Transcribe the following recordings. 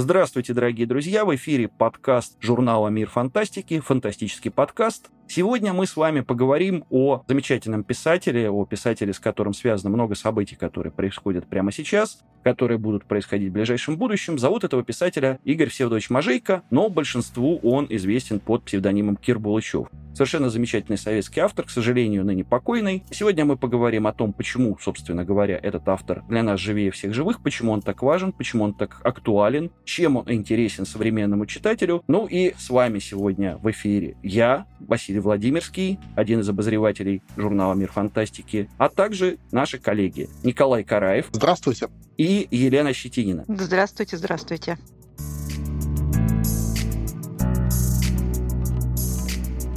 Здравствуйте, дорогие друзья! В эфире подкаст журнала «Мир фантастики», фантастический подкаст. Сегодня мы с вами поговорим о замечательном писателе, о писателе, с которым связано много событий, которые происходят прямо сейчас, которые будут происходить в ближайшем будущем. Зовут этого писателя Игорь Всеволодович Мажейко, но большинству он известен под псевдонимом Кир Булычев. Совершенно замечательный советский автор, к сожалению, ныне покойный. Сегодня мы поговорим о том, почему, собственно говоря, этот автор для нас живее всех живых, почему он так важен, почему он так актуален, чем он интересен современному читателю. Ну и с вами сегодня в эфире я, Василий Владимирский, один из обозревателей журнала «Мир фантастики», а также наши коллеги Николай Караев. Здравствуйте. И Елена Щетинина. Здравствуйте, здравствуйте.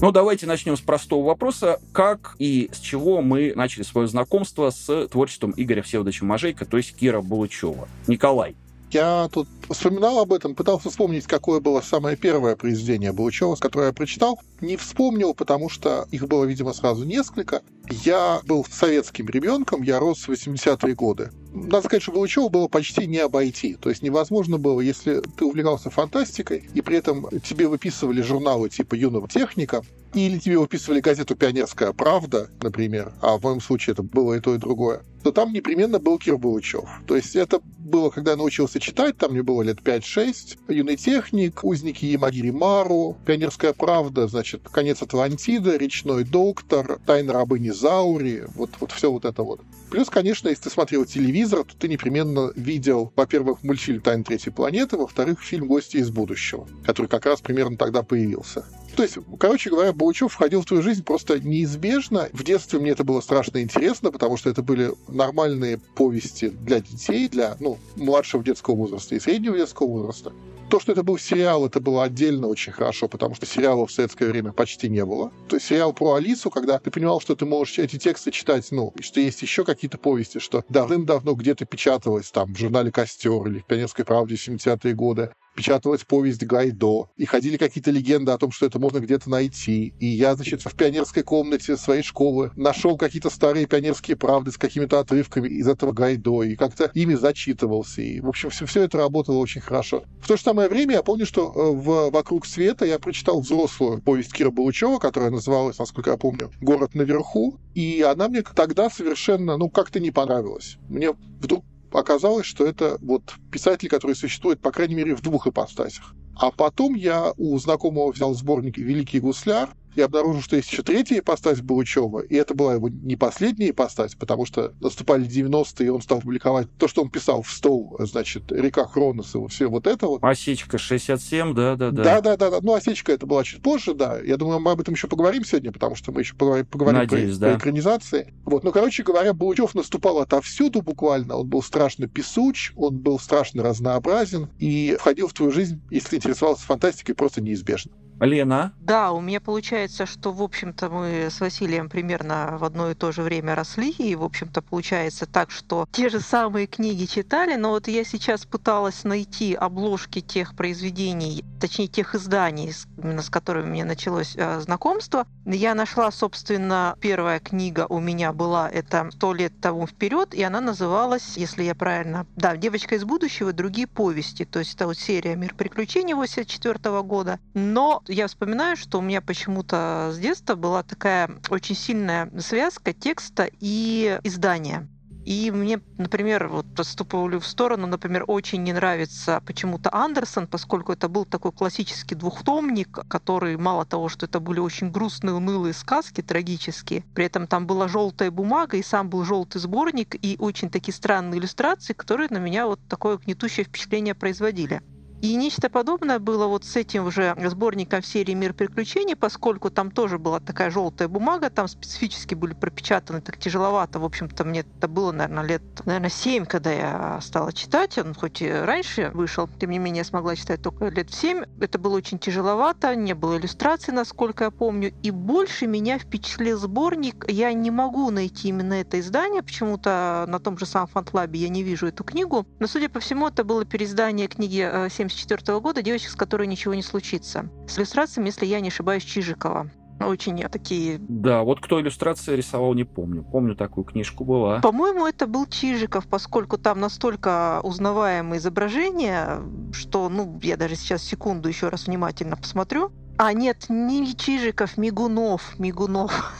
Ну, давайте начнем с простого вопроса. Как и с чего мы начали свое знакомство с творчеством Игоря Всеволодовича Мажейка, то есть Кира Булычева? Николай. Я тут вспоминал об этом, пытался вспомнить, какое было самое первое произведение Булычева, которое я прочитал. Не вспомнил, потому что их было, видимо, сразу несколько. Я был советским ребенком, я рос в 80-е годы. Надо сказать, что Булычева было почти не обойти. То есть невозможно было, если ты увлекался фантастикой, и при этом тебе выписывали журналы типа «Юного техника», или тебе выписывали газету «Пионерская правда», например, а в моем случае это было и то, и другое, то там непременно был Кир Булычев. То есть это было, когда я научился читать, там мне было лет 5-6, «Юный техник», «Узники Ямагири Мару», «Пионерская правда», значит, «Конец Атлантиды», «Речной доктор», «Тайна рабыни Заури», вот, вот все вот это вот. Плюс, конечно, если ты смотрел телевизор, то ты непременно видел, во-первых, мультфильм «Тайна третьей планеты», во-вторых, фильм «Гости из будущего», который как раз примерно тогда появился. То есть, короче говоря, Булычев входил в твою жизнь просто неизбежно. В детстве мне это было страшно интересно, потому что это были нормальные повести для детей, для ну, младшего детского возраста и среднего детского возраста. То, что это был сериал, это было отдельно очень хорошо, потому что сериалов в советское время почти не было. То есть сериал про Алису, когда ты понимал, что ты можешь эти тексты читать, ну, что есть еще какие-то повести, что давным-давно где-то печаталось там в журнале «Костер» или в «Пионерской правде» 70-е годы, печаталась повесть Гайдо, и ходили какие-то легенды о том, что это можно где-то найти. И я, значит, в пионерской комнате своей школы нашел какие-то старые пионерские правды с какими-то отрывками из этого Гайдо, и как-то ими зачитывался. И, в общем, все, все это работало очень хорошо. В то же самое время я помню, что э, в «Вокруг света» я прочитал взрослую повесть Кира Булычева, которая называлась, насколько я помню, «Город наверху», и она мне тогда совершенно, ну, как-то не понравилась. Мне вдруг оказалось, что это вот писатель, который существует, по крайней мере, в двух ипостасях. А потом я у знакомого взял сборник «Великий гусляр», я обнаружил, что есть еще третья ипостась Булычева, и это была его не последняя ипостась, потому что наступали 90-е, и он стал публиковать то, что он писал в стол, значит, «Река Хронос» и все вот это вот. Осечка 67, да-да-да. Да-да-да, ну осечка это была чуть позже, да. Я думаю, мы об этом еще поговорим сегодня, потому что мы еще поговорим, поговорим Надеюсь, про, да. про экранизации. Вот, ну, короче говоря, Булычев наступал отовсюду буквально, он был страшно песуч, он был страшно разнообразен и входил в твою жизнь, если интересовался фантастикой, просто неизбежно. Лена? Да, у меня получается, что, в общем-то, мы с Василием примерно в одно и то же время росли, и, в общем-то, получается так, что те же самые книги читали, но вот я сейчас пыталась найти обложки тех произведений, точнее, тех изданий, именно с которыми меня началось э, знакомство. Я нашла, собственно, первая книга у меня была, это «Сто лет тому вперед», и она называлась, если я правильно, да, «Девочка из будущего. Другие повести», то есть это вот серия «Мир приключений» 84 года. Но я вспоминаю, что у меня почему-то с детства была такая очень сильная связка текста и издания. И мне, например, вот поступлю в сторону, например, очень не нравится почему-то Андерсон, поскольку это был такой классический двухтомник, который мало того, что это были очень грустные, унылые сказки, трагические, при этом там была желтая бумага, и сам был желтый сборник, и очень такие странные иллюстрации, которые на меня вот такое гнетущее впечатление производили. И нечто подобное было вот с этим уже сборником серии «Мир приключений», поскольку там тоже была такая желтая бумага, там специфически были пропечатаны так тяжеловато. В общем-то, мне это было, наверное, лет, наверное, 7, когда я стала читать. Он хоть и раньше вышел, тем не менее, я смогла читать только лет в 7. Это было очень тяжеловато, не было иллюстраций, насколько я помню. И больше меня впечатлил сборник. Я не могу найти именно это издание, почему-то на том же самом Фантлабе я не вижу эту книгу. Но, судя по всему, это было переиздание книги 70 1974 года «Девочек, с которой ничего не случится». С иллюстрациями, если я не ошибаюсь, Чижикова. Очень такие... Да, вот кто иллюстрации рисовал, не помню. Помню, такую книжку была. По-моему, это был Чижиков, поскольку там настолько узнаваемые изображения, что, ну, я даже сейчас секунду еще раз внимательно посмотрю. А, нет, не Чижиков, Мигунов, Мигунов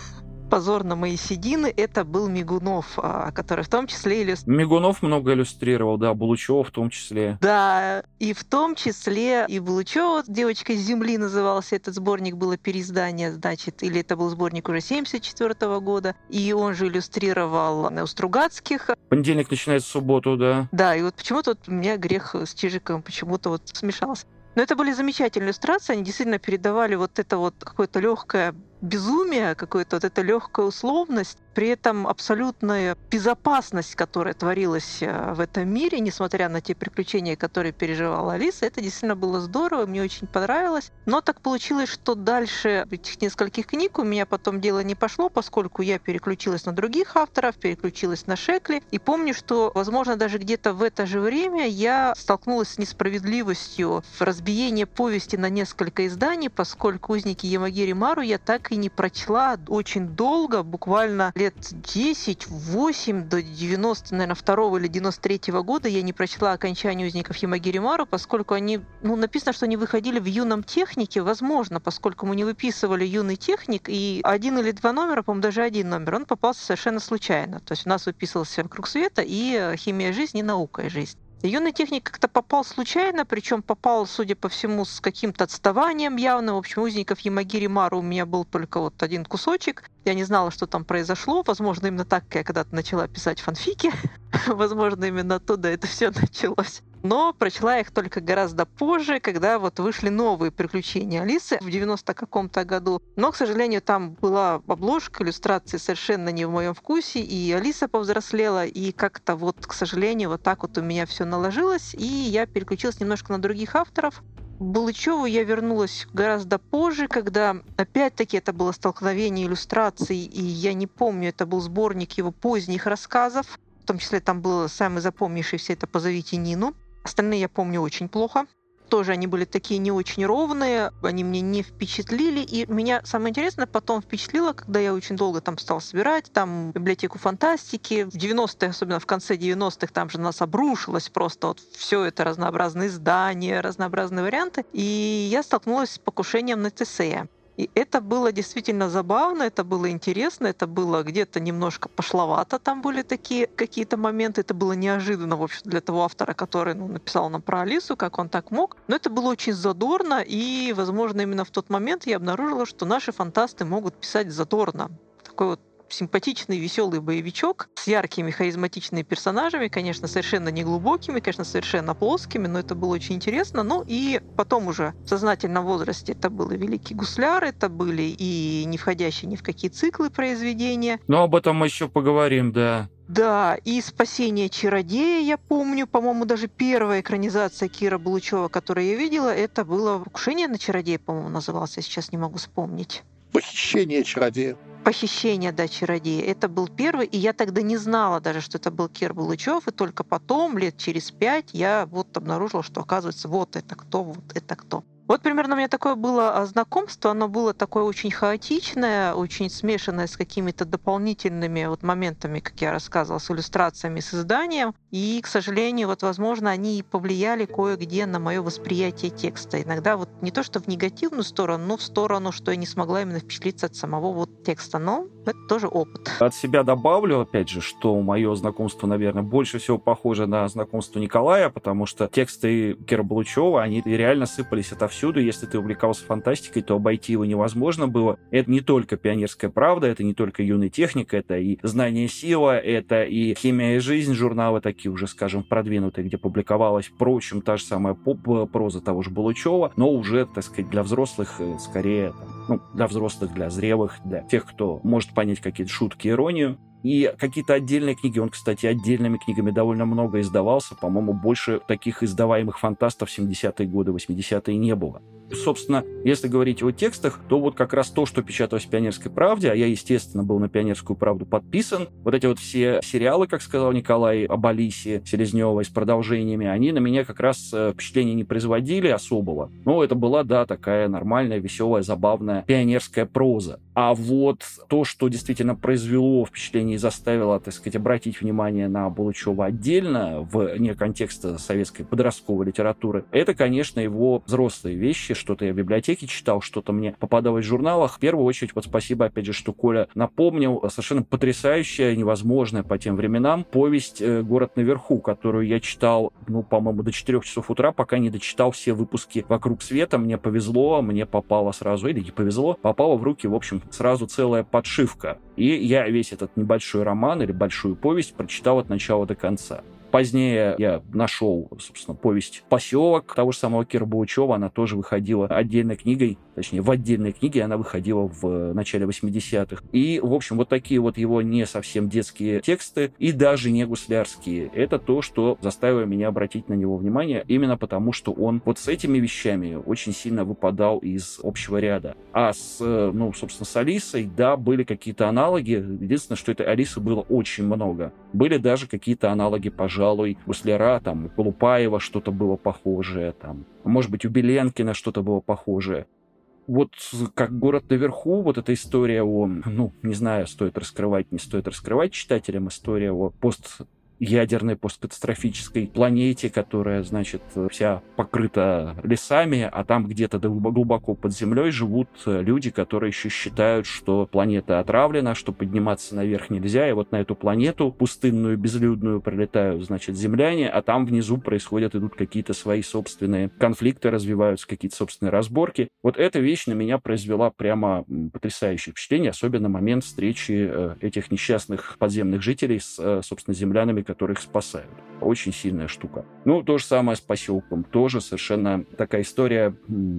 позор на мои седины, это был Мигунов, а, который в том числе иллюстрировал. Мигунов много иллюстрировал, да, Булычева в том числе. Да, и в том числе и Булычева, девочка с земли назывался этот сборник, было переиздание, значит, или это был сборник уже 74 -го года, и он же иллюстрировал у Стругацких. Понедельник начинается в субботу, да. Да, и вот почему-то вот у меня грех с Чижиком почему-то вот смешался. Но это были замечательные иллюстрации, они действительно передавали вот это вот какое-то легкое безумие, какая-то вот эта легкая условность, при этом абсолютная безопасность, которая творилась э, в этом мире, несмотря на те приключения, которые переживала Алиса, это действительно было здорово, мне очень понравилось. Но так получилось, что дальше этих нескольких книг у меня потом дело не пошло, поскольку я переключилась на других авторов, переключилась на Шекли. И помню, что, возможно, даже где-то в это же время я столкнулась с несправедливостью в разбиении повести на несколько изданий, поскольку «Узники Ямагири Мару» я так и не прочла очень долго, буквально лет 10-8 до 90, наверное, второго или 93 -го года я не прочла окончание узников Ямагиримару, поскольку они, ну, написано, что они выходили в юном технике, возможно, поскольку мы не выписывали юный техник, и один или два номера, по-моему, даже один номер, он попался совершенно случайно. То есть у нас выписывался «Круг света» и «Химия жизни» «Наука и жизнь». Юный техник как-то попал случайно, причем попал, судя по всему, с каким-то отставанием явно. В общем, узников Ямагири Мару у меня был только вот один кусочек. Я не знала, что там произошло. Возможно, именно так я когда-то начала писать фанфики. Возможно, именно оттуда это все началось но прочла их только гораздо позже, когда вот вышли новые приключения Алисы в 90 каком-то году. Но, к сожалению, там была обложка, иллюстрации совершенно не в моем вкусе, и Алиса повзрослела, и как-то вот, к сожалению, вот так вот у меня все наложилось, и я переключилась немножко на других авторов. Булычеву я вернулась гораздо позже, когда опять-таки это было столкновение иллюстраций, и я не помню, это был сборник его поздних рассказов. В том числе там был самый запомнившийся это «Позовите Нину». Остальные я помню очень плохо. Тоже они были такие не очень ровные, они мне не впечатлили. И меня самое интересное потом впечатлило, когда я очень долго там стал собирать, там библиотеку фантастики. В 90-е, особенно в конце 90-х, там же нас обрушилось просто вот все это разнообразные издания, разнообразные варианты. И я столкнулась с покушением на Тесея. И это было действительно забавно, это было интересно, это было где-то немножко пошловато, там были такие какие-то моменты, это было неожиданно, в общем, для того автора, который ну, написал нам про Алису, как он так мог. Но это было очень задорно, и, возможно, именно в тот момент я обнаружила, что наши фантасты могут писать задорно. Такой вот симпатичный, веселый боевичок с яркими, харизматичными персонажами, конечно, совершенно не глубокими, конечно, совершенно плоскими, но это было очень интересно. Ну и потом уже в сознательном возрасте это был и «Великий гусляр», это были и не входящие ни в какие циклы произведения. Но об этом мы еще поговорим, да. Да, и «Спасение чародея», я помню, по-моему, даже первая экранизация Кира Булычева, которую я видела, это было «Покушение на чародея», по-моему, назывался, сейчас не могу вспомнить. «Похищение чародея» похищение да, чародея. Это был первый, и я тогда не знала даже, что это был Кир Булычев, и только потом, лет через пять, я вот обнаружила, что оказывается, вот это кто, вот это кто. Вот примерно у меня такое было а, знакомство, оно было такое очень хаотичное, очень смешанное с какими-то дополнительными вот моментами, как я рассказывала, с иллюстрациями, с изданием. И, к сожалению, вот, возможно, они и повлияли кое-где на мое восприятие текста. Иногда вот не то, что в негативную сторону, но в сторону, что я не смогла именно впечатлиться от самого вот текста. Но это тоже опыт. От себя добавлю, опять же, что мое знакомство, наверное, больше всего похоже на знакомство Николая, потому что тексты Кира Блучева, они реально сыпались отовсюду. Если ты увлекался фантастикой, то обойти его невозможно было. Это не только пионерская правда, это не только юная техника, это и знание сила, это и химия и жизнь, журналы такие уже, скажем, продвинутые, где публиковалась, впрочем, та же самая поп-проза того же Булычева, но уже, так сказать, для взрослых, э, скорее, ну, для взрослых, для зрелых, для тех, кто может понять какие-то шутки, иронию. И какие-то отдельные книги, он, кстати, отдельными книгами довольно много издавался. По-моему, больше таких издаваемых фантастов в 70-е годы, 80-е не было. Собственно, если говорить о текстах, то вот как раз то, что печаталось в «Пионерской правде», а я, естественно, был на «Пионерскую правду» подписан, вот эти вот все сериалы, как сказал Николай, об Алисе Селезневой с продолжениями, они на меня как раз э, впечатления не производили особого. Но это была, да, такая нормальная, веселая, забавная пионерская проза. А вот то, что действительно произвело впечатление и заставило, так сказать, обратить внимание на Булычева отдельно, вне контекста советской подростковой литературы, это, конечно, его взрослые вещи. Что-то я в библиотеке читал, что-то мне попадалось в журналах. В первую очередь, вот спасибо, опять же, что Коля напомнил, совершенно потрясающая, невозможная по тем временам повесть э, «Город наверху», которую я читал, ну, по-моему, до 4 часов утра, пока не дочитал все выпуски «Вокруг света». Мне повезло, мне попало сразу, или не повезло, попало в руки, в общем, сразу целая подшивка. И я весь этот небольшой роман или большую повесть прочитал от начала до конца. Позднее я нашел, собственно, повесть «Поселок» того же самого Кира Булычева. Она тоже выходила отдельной книгой, точнее, в отдельной книге она выходила в начале 80-х. И, в общем, вот такие вот его не совсем детские тексты и даже не гуслярские. Это то, что заставило меня обратить на него внимание, именно потому, что он вот с этими вещами очень сильно выпадал из общего ряда. А с, ну, собственно, с Алисой, да, были какие-то аналоги. Единственное, что этой Алисы было очень много. Были даже какие-то аналоги, пожалуй, пожалуй, у Сляра, там, у Колупаева что-то было похожее, там, может быть, у Беленкина что-то было похожее. Вот как «Город наверху», вот эта история о, ну, не знаю, стоит раскрывать, не стоит раскрывать читателям, история о пост ядерной посткатастрофической планете, которая, значит, вся покрыта лесами, а там где-то глубоко под землей живут люди, которые еще считают, что планета отравлена, что подниматься наверх нельзя, и вот на эту планету пустынную, безлюдную прилетают, значит, земляне, а там внизу происходят, идут какие-то свои собственные конфликты, развиваются какие-то собственные разборки. Вот эта вещь на меня произвела прямо потрясающее впечатление, особенно момент встречи э, этих несчастных подземных жителей с, э, собственно, землянами, которые их спасают. Очень сильная штука. Ну, то же самое с поселком. Тоже совершенно такая история,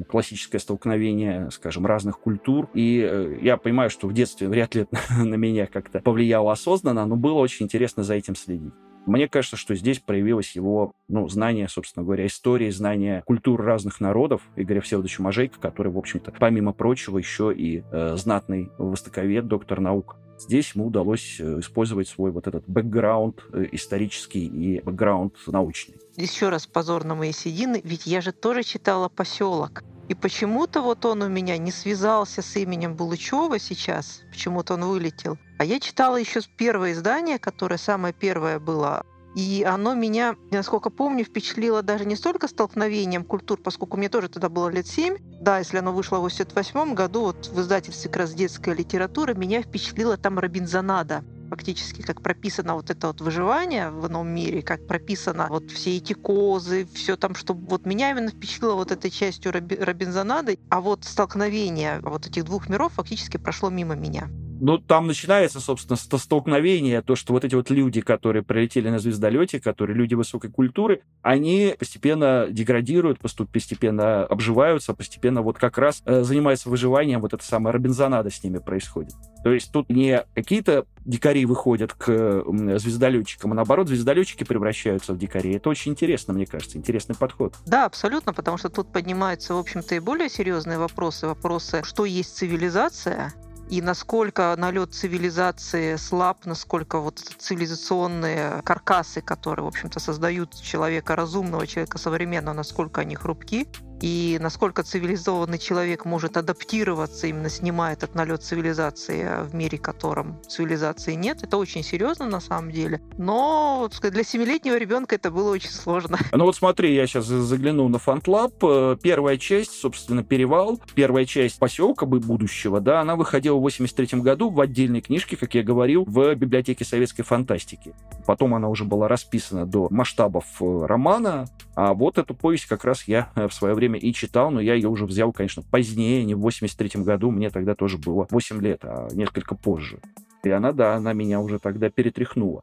классическое столкновение, скажем, разных культур. И э, я понимаю, что в детстве вряд ли на меня как-то повлияло осознанно, но было очень интересно за этим следить. Мне кажется, что здесь проявилось его ну, знание, собственно говоря, истории, знание культур разных народов Игоря Всеволодовича Можейко, который, в общем-то, помимо прочего, еще и э, знатный востоковед, доктор наук. Здесь ему удалось э, использовать свой вот этот бэкграунд э, исторический и бэкграунд научный. Еще раз позор на мои седины, ведь я же тоже читала «Поселок». И почему-то вот он у меня не связался с именем Булычева сейчас, почему-то он вылетел. А я читала еще первое издание, которое самое первое было и оно меня, насколько помню, впечатлило даже не столько столкновением культур, поскольку мне тоже тогда было лет семь. Да, если оно вышло в 88 году, вот в издательстве как раз детская литература, меня впечатлила там Робинзонада фактически, как прописано вот это вот выживание в ином мире, как прописано вот все эти козы, все там, что вот меня именно впечатлило вот этой частью Робинзонады, а вот столкновение вот этих двух миров фактически прошло мимо меня. Ну, там начинается, собственно, столкновение, то, что вот эти вот люди, которые прилетели на звездолете, которые люди высокой культуры, они постепенно деградируют, постепенно обживаются, постепенно вот как раз э, занимаются выживанием, вот это самое Робинзонада с ними происходит. То есть тут не какие-то дикари выходят к звездолетчикам, а наоборот, звездолетчики превращаются в дикарей. Это очень интересно, мне кажется, интересный подход. Да, абсолютно, потому что тут поднимаются, в общем-то, и более серьезные вопросы. Вопросы, что есть цивилизация, и насколько налет цивилизации слаб, насколько вот цивилизационные каркасы, которые, в общем-то, создают человека разумного, человека современного, насколько они хрупки, и насколько цивилизованный человек может адаптироваться, именно снимая этот налет цивилизации в мире, котором цивилизации нет, это очень серьезно на самом деле. Но для семилетнего ребенка это было очень сложно. Ну вот смотри, я сейчас заглянул на фантлаб. Э, первая часть, собственно, «Перевал», первая часть «Поселка будущего», да, она выходила в 83 году в отдельной книжке, как я говорил, в библиотеке советской фантастики. Потом она уже была расписана до масштабов э, романа, а вот эту повесть как раз я э, в свое время время и читал, но я ее уже взял, конечно, позднее, не в 83 году, мне тогда тоже было 8 лет, а несколько позже. И она, да, она меня уже тогда перетряхнула.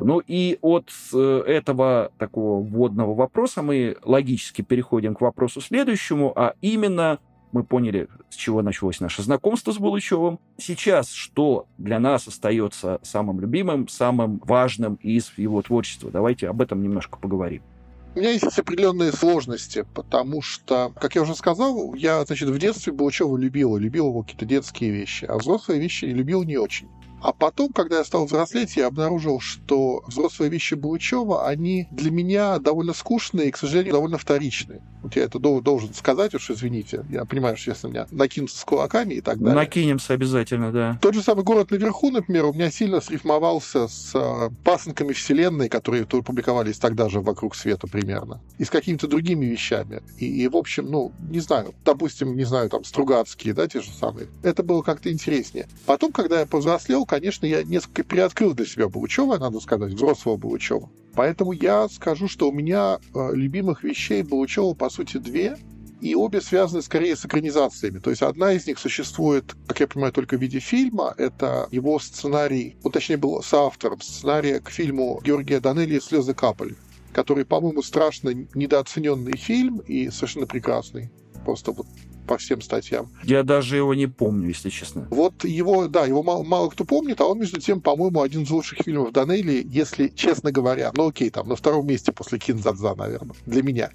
Ну и от э, этого такого вводного вопроса мы логически переходим к вопросу следующему, а именно Мы поняли, с чего началось наше знакомство с Булычевым. Сейчас что для нас остается самым любимым, самым важным из его творчества? Давайте об этом немножко поговорим. У меня есть определенные сложности, потому что, как я уже сказал, я, значит, в детстве Булычева любил, любил его какие-то детские вещи, а взрослые вещи любил не очень. А потом, когда я стал взрослеть, я обнаружил, что взрослые вещи Булычева, они для меня довольно скучные и, к сожалению, довольно вторичные. Вот я это должен сказать, уж извините. Я понимаю, что если меня накинутся с кулаками и так далее. Накинемся обязательно, да. Тот же самый «Город наверху», например, у меня сильно срифмовался с э, пасынками Вселенной, которые публиковались тогда же «Вокруг света» примерно, и с какими-то другими вещами. И, и, в общем, ну, не знаю, допустим, не знаю, там, Стругацкие, да, те же самые. Это было как-то интереснее. Потом, когда я повзрослел, конечно, я несколько приоткрыл для себя Булычева, надо сказать, взрослого Булычева. Поэтому я скажу, что у меня э, любимых вещей Булычева, по сути, две. И обе связаны скорее с экранизациями. То есть одна из них существует, как я понимаю, только в виде фильма. Это его сценарий, он точнее был соавтором сценария к фильму Георгия Данелли «Слезы капали», который, по-моему, страшно недооцененный фильм и совершенно прекрасный. Просто вот по всем статьям. Я даже его не помню, если честно. Вот его, да, его мало, мало кто помнит, а он, между тем, по-моему, один из лучших фильмов Данелли, если честно говоря. Ну окей, там на втором месте после Кинзадза, наверное, для меня.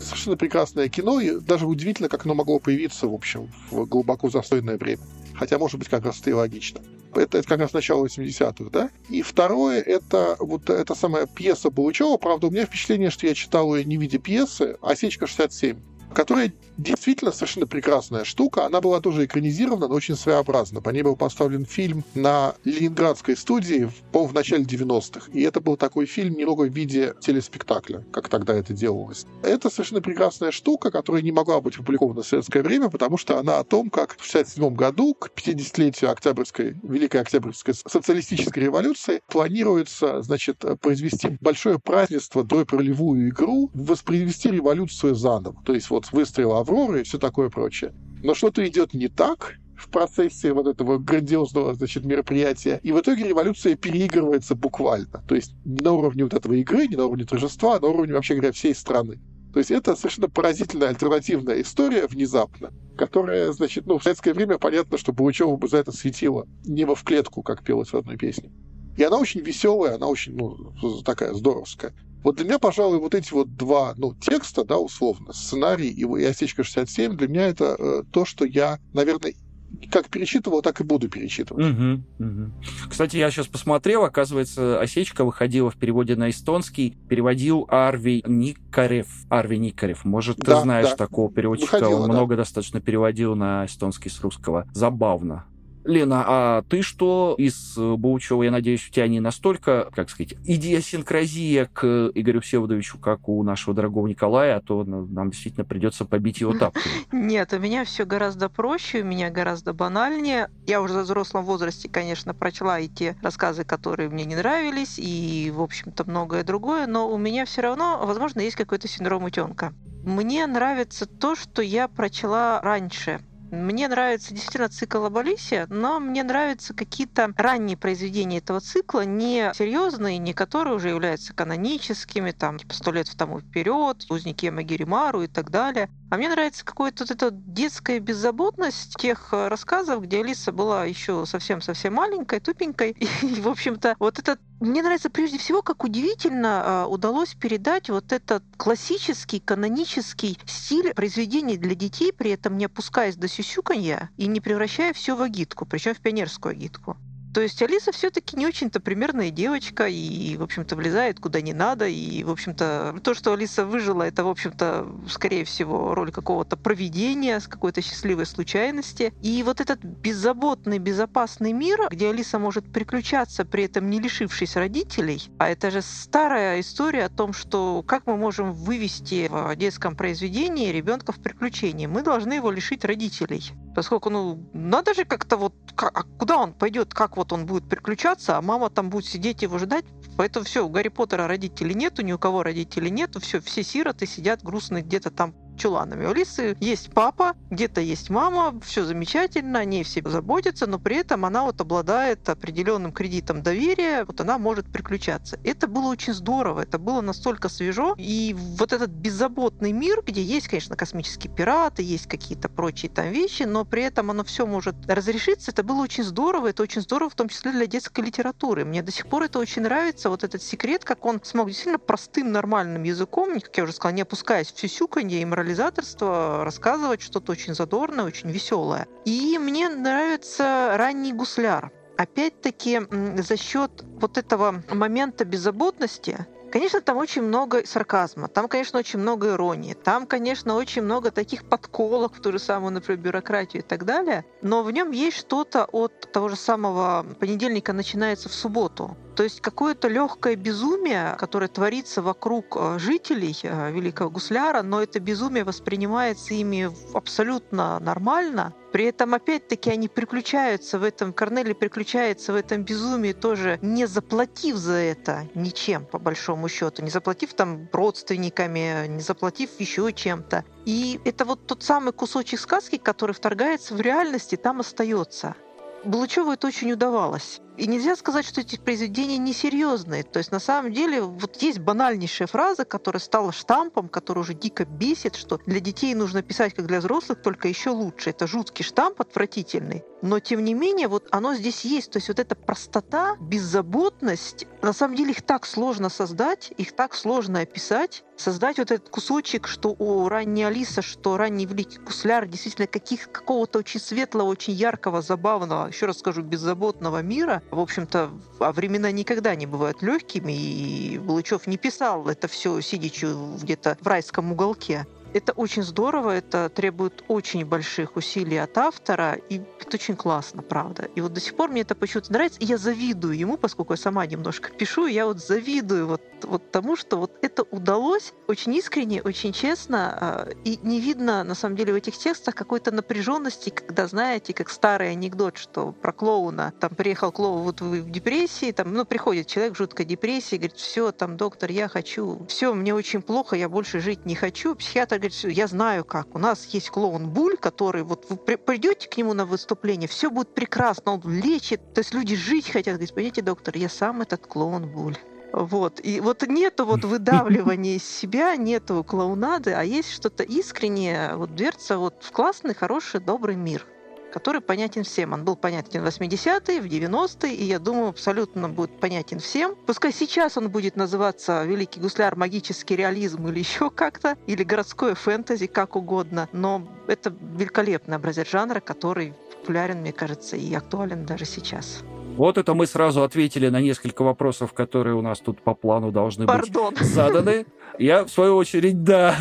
Совершенно прекрасное кино, и даже удивительно, как оно могло появиться, в общем, в глубоко застойное время. Хотя, может быть, как раз это и логично. Это, это как раз начало 80-х, да? И второе, это вот эта самая пьеса Булычева. Правда, у меня впечатление, что я читал ее не в виде пьесы, а «Осечка 67» которая действительно совершенно прекрасная штука. Она была тоже экранизирована, но очень своеобразно. По ней был поставлен фильм на Ленинградской студии, по в начале 90-х. И это был такой фильм немного в виде телеспектакля, как тогда это делалось. Это совершенно прекрасная штука, которая не могла быть опубликована в советское время, потому что она о том, как в 1967 году, к 50-летию Октябрьской, Великой Октябрьской социалистической революции, планируется, значит, произвести большое празднество, ролевую игру, воспроизвести революцию заново. То есть вот выстрел Авроры и все такое прочее. Но что-то идет не так, в процессе вот этого грандиозного значит, мероприятия. И в итоге революция переигрывается буквально. То есть на уровне вот этого игры, не на уровне торжества, а на уровне, вообще говоря, всей страны. То есть это совершенно поразительная альтернативная история внезапно, которая, значит, ну, в советское время понятно, что Булычеву бы за это светило небо в клетку, как пелось в одной песне. И она очень веселая, она очень, ну, такая здоровская. Вот для меня, пожалуй, вот эти вот два, ну, текста, да, условно, сценарий и, и «Осечка 67», для меня это э, то, что я, наверное, как перечитывал, так и буду перечитывать. Угу, угу. Кстати, я сейчас посмотрел, оказывается, «Осечка» выходила в переводе на эстонский, переводил Арви Никарев. Арви Никарев. Может, ты да, знаешь да. такого переводчика? Выходила, Он да. много достаточно переводил на эстонский с русского. Забавно. Лена, а ты что из э, Баучева, я надеюсь, у тебя не настолько, как сказать, идиосинкразия к Игорю Всеволодовичу, как у нашего дорогого Николая, а то нам действительно придется побить его тапками. Нет, у меня все гораздо проще, у меня гораздо банальнее. Я уже в взрослом возрасте, конечно, прочла и те рассказы, которые мне не нравились, и, в общем-то, многое другое, но у меня все равно, возможно, есть какой-то синдром утенка. Мне нравится то, что я прочла раньше. Мне нравится действительно цикл Абалисия, но мне нравятся какие-то ранние произведения этого цикла, не серьезные, не которые уже являются каноническими, там, типа «Сто лет тому вперед», «Узники Магиримару» и так далее. А мне нравится какая-то вот эта детская беззаботность тех э, рассказов, где Алиса была еще совсем-совсем маленькой, тупенькой. И, в общем-то, вот этот мне нравится прежде всего, как удивительно э, удалось передать вот этот классический, канонический стиль произведений для детей, при этом не опускаясь до сюсюканья и не превращая все в агитку, причем в пионерскую агитку. То есть Алиса все-таки не очень-то примерная девочка и, в общем-то, влезает куда не надо. И, в общем-то, то, что Алиса выжила, это, в общем-то, скорее всего, роль какого-то проведения, с какой-то счастливой случайности. И вот этот беззаботный, безопасный мир, где Алиса может переключаться, при этом не лишившись родителей, а это же старая история о том, что как мы можем вывести в детском произведении ребенка в приключения. Мы должны его лишить родителей. Поскольку, ну, надо же как-то вот, а куда он пойдет, как вот он будет переключаться, а мама там будет сидеть его ждать. Поэтому все, у Гарри Поттера родителей нету, ни у кого родителей нету, все, все сироты сидят грустные где-то там чуланами. У Алисы есть папа, где-то есть мама, все замечательно, они все заботятся, но при этом она вот обладает определенным кредитом доверия, вот она может приключаться. Это было очень здорово, это было настолько свежо, и вот этот беззаботный мир, где есть, конечно, космические пираты, есть какие-то прочие там вещи, но при этом оно все может разрешиться, это было очень здорово, это очень здорово в том числе для детской литературы. Мне до сих пор это очень нравится, вот этот секрет, как он смог действительно простым, нормальным языком, как я уже сказала, не опускаясь в сюсюканье и морализаторство, рассказывать что-то очень задорное, очень веселое. И мне нравится ранний гусляр. Опять-таки, за счет вот этого момента беззаботности, Конечно, там очень много сарказма, там, конечно, очень много иронии, там, конечно, очень много таких подколов в ту же самую, например, бюрократию и так далее, но в нем есть что-то от того же самого понедельника начинается в субботу. То есть какое-то легкое безумие, которое творится вокруг э, жителей э, Великого Гусляра, но это безумие воспринимается ими абсолютно нормально. При этом, опять-таки, они приключаются в этом, Корнели приключается в этом безумии тоже, не заплатив за это ничем, по большому счету, не заплатив там родственниками, не заплатив еще чем-то. И это вот тот самый кусочек сказки, который вторгается в реальность и там остается. Булычеву это очень удавалось. И нельзя сказать, что эти произведения несерьезные. То есть на самом деле вот есть банальнейшая фраза, которая стала штампом, которая уже дико бесит, что для детей нужно писать как для взрослых, только еще лучше. Это жуткий штамп, отвратительный. Но тем не менее, вот оно здесь есть. То есть вот эта простота, беззаботность, на самом деле их так сложно создать, их так сложно описать, создать вот этот кусочек, что у ранней Алиса, что ранний Великий Кусляр действительно каких, какого-то очень светлого, очень яркого, забавного, еще раз скажу, беззаботного мира, в общем-то, а времена никогда не бывают легкими, и Булычев не писал это все, сидячи где-то в райском уголке. Это очень здорово, это требует очень больших усилий от автора, и это очень классно, правда. И вот до сих пор мне это почему-то нравится, и я завидую ему, поскольку я сама немножко пишу, я вот завидую вот, вот тому, что вот это удалось очень искренне, очень честно, а, и не видно, на самом деле, в этих текстах какой-то напряженности, когда, знаете, как старый анекдот, что про клоуна, там приехал клоун вот в депрессии, там, ну, приходит человек в жуткой депрессии, говорит, все, там, доктор, я хочу, все, мне очень плохо, я больше жить не хочу. Психиатр говорит, я знаю как. У нас есть клоун Буль, который вот вы придете к нему на выступление, все будет прекрасно, он лечит. То есть люди жить хотят. Говорит, понимаете, доктор, я сам этот клоун Буль. Вот. И вот нету вот выдавливания из себя, нету клоунады, а есть что-то искреннее, вот дверца вот в классный, хороший, добрый мир который понятен всем. Он был понятен в 80-е, в 90-е, и я думаю, абсолютно будет понятен всем. Пускай сейчас он будет называться «Великий гусляр. Магический реализм» или еще как-то, или «Городское фэнтези», как угодно, но это великолепный образец жанра, который популярен, мне кажется, и актуален даже сейчас. Вот это мы сразу ответили на несколько вопросов, которые у нас тут по плану должны Пардон. быть заданы. Я, в свою очередь, да.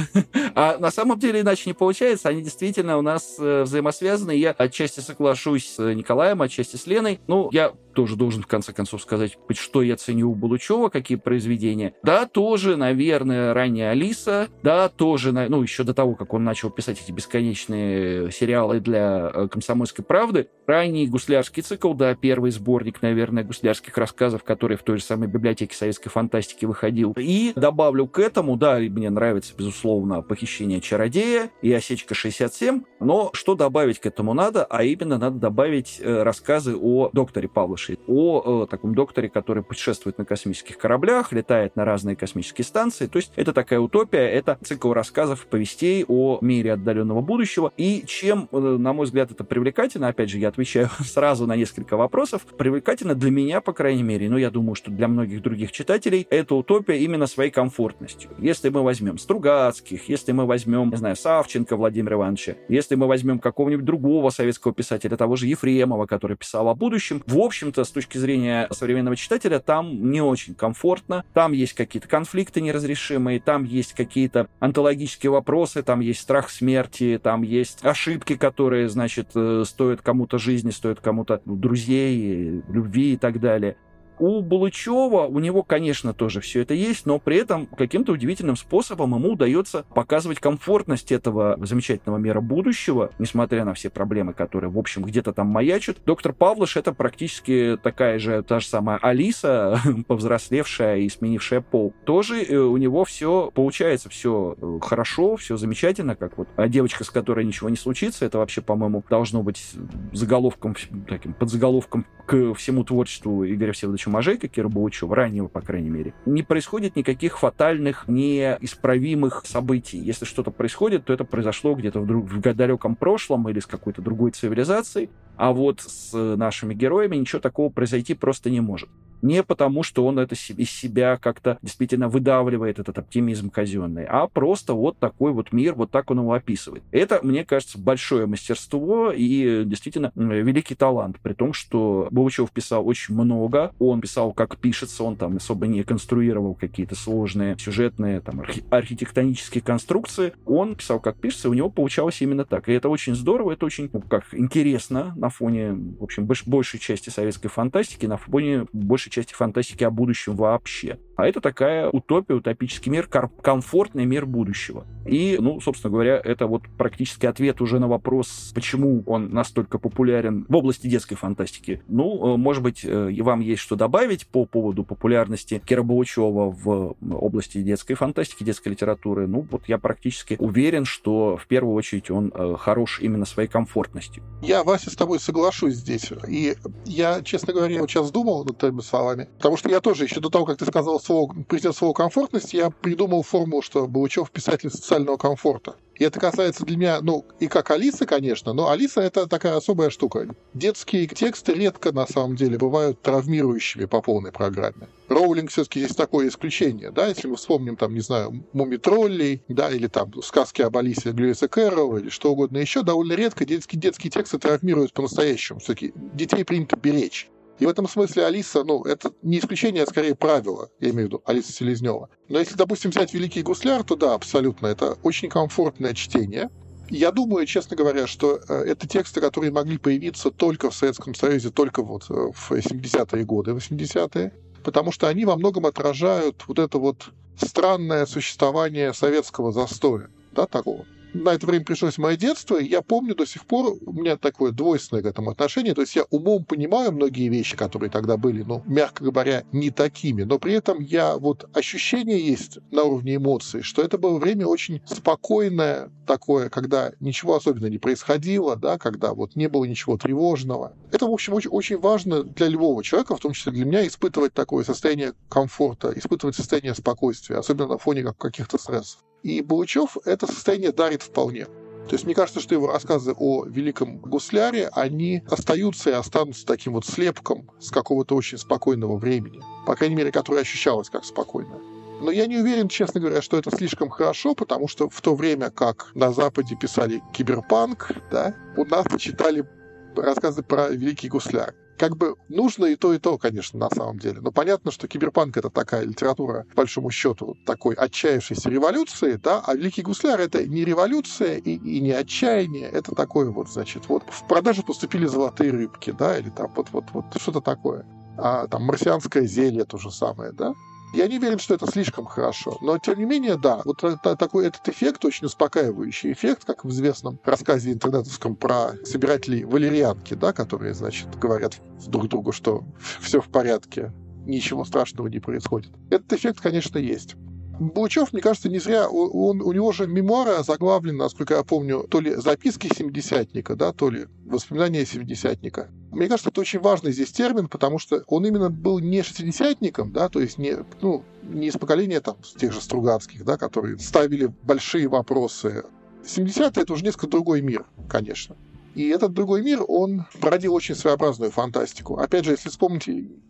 А на самом деле иначе не получается. Они действительно у нас э, взаимосвязаны. Я отчасти соглашусь с Николаем, отчасти с Леной. Ну, я тоже должен, в конце концов, сказать, что я ценю у Булычева, какие произведения. Да, тоже, наверное, ранняя Алиса. Да, тоже, ну, еще до того, как он начал писать эти бесконечные сериалы для э, «Комсомольской правды». Ранний гуслярский цикл, да, первый сборник, наверное, гуслярских рассказов, который в той же самой библиотеке советской фантастики выходил. И добавлю к этому, да, мне нравится, безусловно, «Похищение чародея» и «Осечка 67», но что добавить к этому надо? А именно надо добавить э, рассказы о докторе Павлыше, о э, таком докторе, который путешествует на космических кораблях, летает на разные космические станции. То есть это такая утопия, это цикл рассказов, повестей о мире отдаленного будущего. И чем, э, на мой взгляд, это привлекательно, опять же, я отвечаю сразу на несколько вопросов, привлекательно для меня, по крайней мере, но я думаю, что для многих других читателей, это утопия именно своей комфортностью. Если мы возьмем Стругацких, если мы возьмем, не знаю, Савченко Владимира Ивановича, если мы возьмем какого-нибудь другого советского писателя, того же Ефремова, который писал о будущем, в общем-то, с точки зрения современного читателя, там не очень комфортно, там есть какие-то конфликты неразрешимые, там есть какие-то антологические вопросы, там есть страх смерти, там есть ошибки, которые, значит, э, стоят кому-то жизни, стоят кому-то друзей, любви и так далее. У Булычева, у него, конечно, тоже все это есть, но при этом каким-то удивительным способом ему удается показывать комфортность этого замечательного мира будущего, несмотря на все проблемы, которые, в общем, где-то там маячат. Доктор Павлыш — это практически такая же, та же самая Алиса, повзрослевшая и сменившая пол. Тоже э, у него все получается, все э, хорошо, все замечательно, как вот а девочка, с которой ничего не случится, это вообще, по-моему, должно быть заголовком, таким подзаголовком к всему творчеству Игоря Всеволодовича Можейко, Кира Булычева, раннего, по крайней мере. Не происходит никаких фатальных, неисправимых событий. Если что-то происходит, то это произошло где-то в, в далеком прошлом или с какой-то другой цивилизацией, а вот с нашими героями ничего такого произойти просто не может. Не потому, что он это из себя как-то действительно выдавливает, этот оптимизм казенный, а просто вот такой вот мир, вот так он его описывает. Это, мне кажется, большое мастерство и действительно великий талант, при том, что Булычев писал очень много, он писал, как пишется, он там особо не конструировал какие-то сложные сюжетные там архи- архитектонические конструкции, он писал, как пишется, и у него получалось именно так. И это очень здорово, это очень, ну, как интересно на фоне, в общем, больш- большей части советской фантастики, на фоне большей части фантастики о будущем вообще. А это такая утопия, утопический мир, комфортный мир будущего. И, ну, собственно говоря, это вот практически ответ уже на вопрос, почему он настолько популярен в области детской фантастики. Ну, э, может быть, э, и вам есть что добавить по поводу популярности Кира Булычева в области детской фантастики, детской литературы. Ну, вот я практически уверен, что в первую очередь он э, хорош именно своей комфортностью. Я, Вася, с тобой соглашусь здесь. И я, честно говоря, вот сейчас думал над этими словами, потому что я тоже еще до того, как ты сказал слово, президент слова комфортность, я придумал формулу, что Булычев писатель социального комфорта. И это касается для меня, ну, и как Алисы, конечно, но Алиса — это такая особая штука. Детские тексты редко, на самом деле, бывают травмирующими по полной программе. Роулинг все-таки здесь такое исключение, да, если мы вспомним, там, не знаю, Муми-троллей, да, или там сказки об Алисе Льюиса Кэрролла, или что угодно еще, довольно редко детские, детские тексты травмируют по-настоящему. Все-таки детей принято беречь. И в этом смысле Алиса, ну, это не исключение, а скорее правило, я имею в виду Алиса Селезнева. Но если, допустим, взять «Великий гусляр», то да, абсолютно, это очень комфортное чтение. Я думаю, честно говоря, что э, это тексты, которые могли появиться только в Советском Союзе, только вот э, в 70-е годы, 80-е, потому что они во многом отражают вот это вот странное существование советского застоя, да, такого на это время пришлось мое детство, и я помню до сих пор, у меня такое двойственное к этому отношение, то есть я умом понимаю многие вещи, которые тогда были, ну, мягко говоря, не такими, но при этом я вот ощущение есть на уровне эмоций, что это было время очень спокойное такое, когда ничего особенно не происходило, да, когда вот не было ничего тревожного. Это, в общем, очень, очень важно для любого человека, в том числе для меня, испытывать такое состояние комфорта, испытывать состояние спокойствия, особенно на фоне каких-то стрессов. И Булычев это состояние дарит вполне. То есть мне кажется, что его рассказы о великом гусляре, они остаются и останутся таким вот слепком с какого-то очень спокойного времени. По крайней мере, которое ощущалось как спокойное. Но я не уверен, честно говоря, что это слишком хорошо, потому что в то время, как на Западе писали киберпанк, да, у нас читали рассказы про Великий Гусляр как бы нужно и то, и то, конечно, на самом деле. Но понятно, что киберпанк — это такая литература, по большому счету, такой отчаявшейся революции, да, а Великий Гусляр — это не революция и, и не отчаяние, это такое вот, значит, вот в продажу поступили золотые рыбки, да, или там вот, вот, вот что-то такое. А там марсианское зелье то же самое, да. Я не уверен, что это слишком хорошо. Но, тем не менее, да, вот это, такой этот эффект, очень успокаивающий эффект, как в известном рассказе интернетовском про собирателей валерьянки, да, которые, значит, говорят друг другу, что все в порядке, ничего страшного не происходит. Этот эффект, конечно, есть. Булычев, мне кажется, не зря, он, у него же мемуары заглавлены, насколько я помню, то ли записки семидесятника, да, то ли воспоминания семидесятника. Мне кажется, это очень важный здесь термин, потому что он именно был не шестидесятником, да, то есть не, ну, не из поколения там тех же Стругацких, да, которые ставили большие вопросы. 70-е — это уже несколько другой мир, конечно. И этот другой мир, он породил очень своеобразную фантастику. Опять же, если вспомнить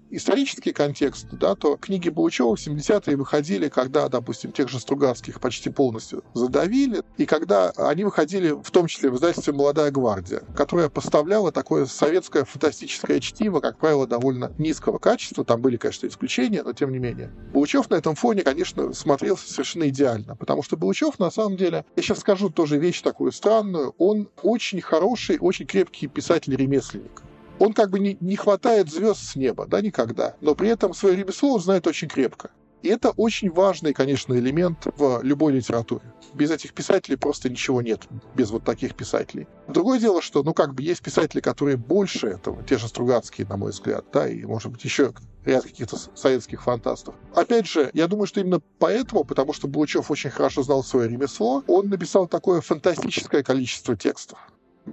исторический контекст, да, то книги Булычева в 70-е выходили, когда, допустим, тех же Стругацких почти полностью задавили, и когда они выходили в том числе в издательстве «Молодая гвардия», которая поставляла такое советское фантастическое чтиво, как правило, довольно низкого качества. Там были, конечно, исключения, но тем не менее. Булычев на этом фоне, конечно, смотрелся совершенно идеально, потому что Булычев, на самом деле, я сейчас скажу тоже вещь такую странную, он очень хороший, очень крепкий писатель-ремесленник. Он как бы не, не хватает звезд с неба, да, никогда, но при этом свое ремесло он знает очень крепко. И это очень важный, конечно, элемент в любой литературе. Без этих писателей просто ничего нет, без вот таких писателей. Другое дело, что, ну, как бы есть писатели, которые больше этого, те же Стругацкие, на мой взгляд, да, и, может быть, еще ряд каких-то советских фантастов. Опять же, я думаю, что именно поэтому, потому что Булычев очень хорошо знал свое ремесло, он написал такое фантастическое количество текстов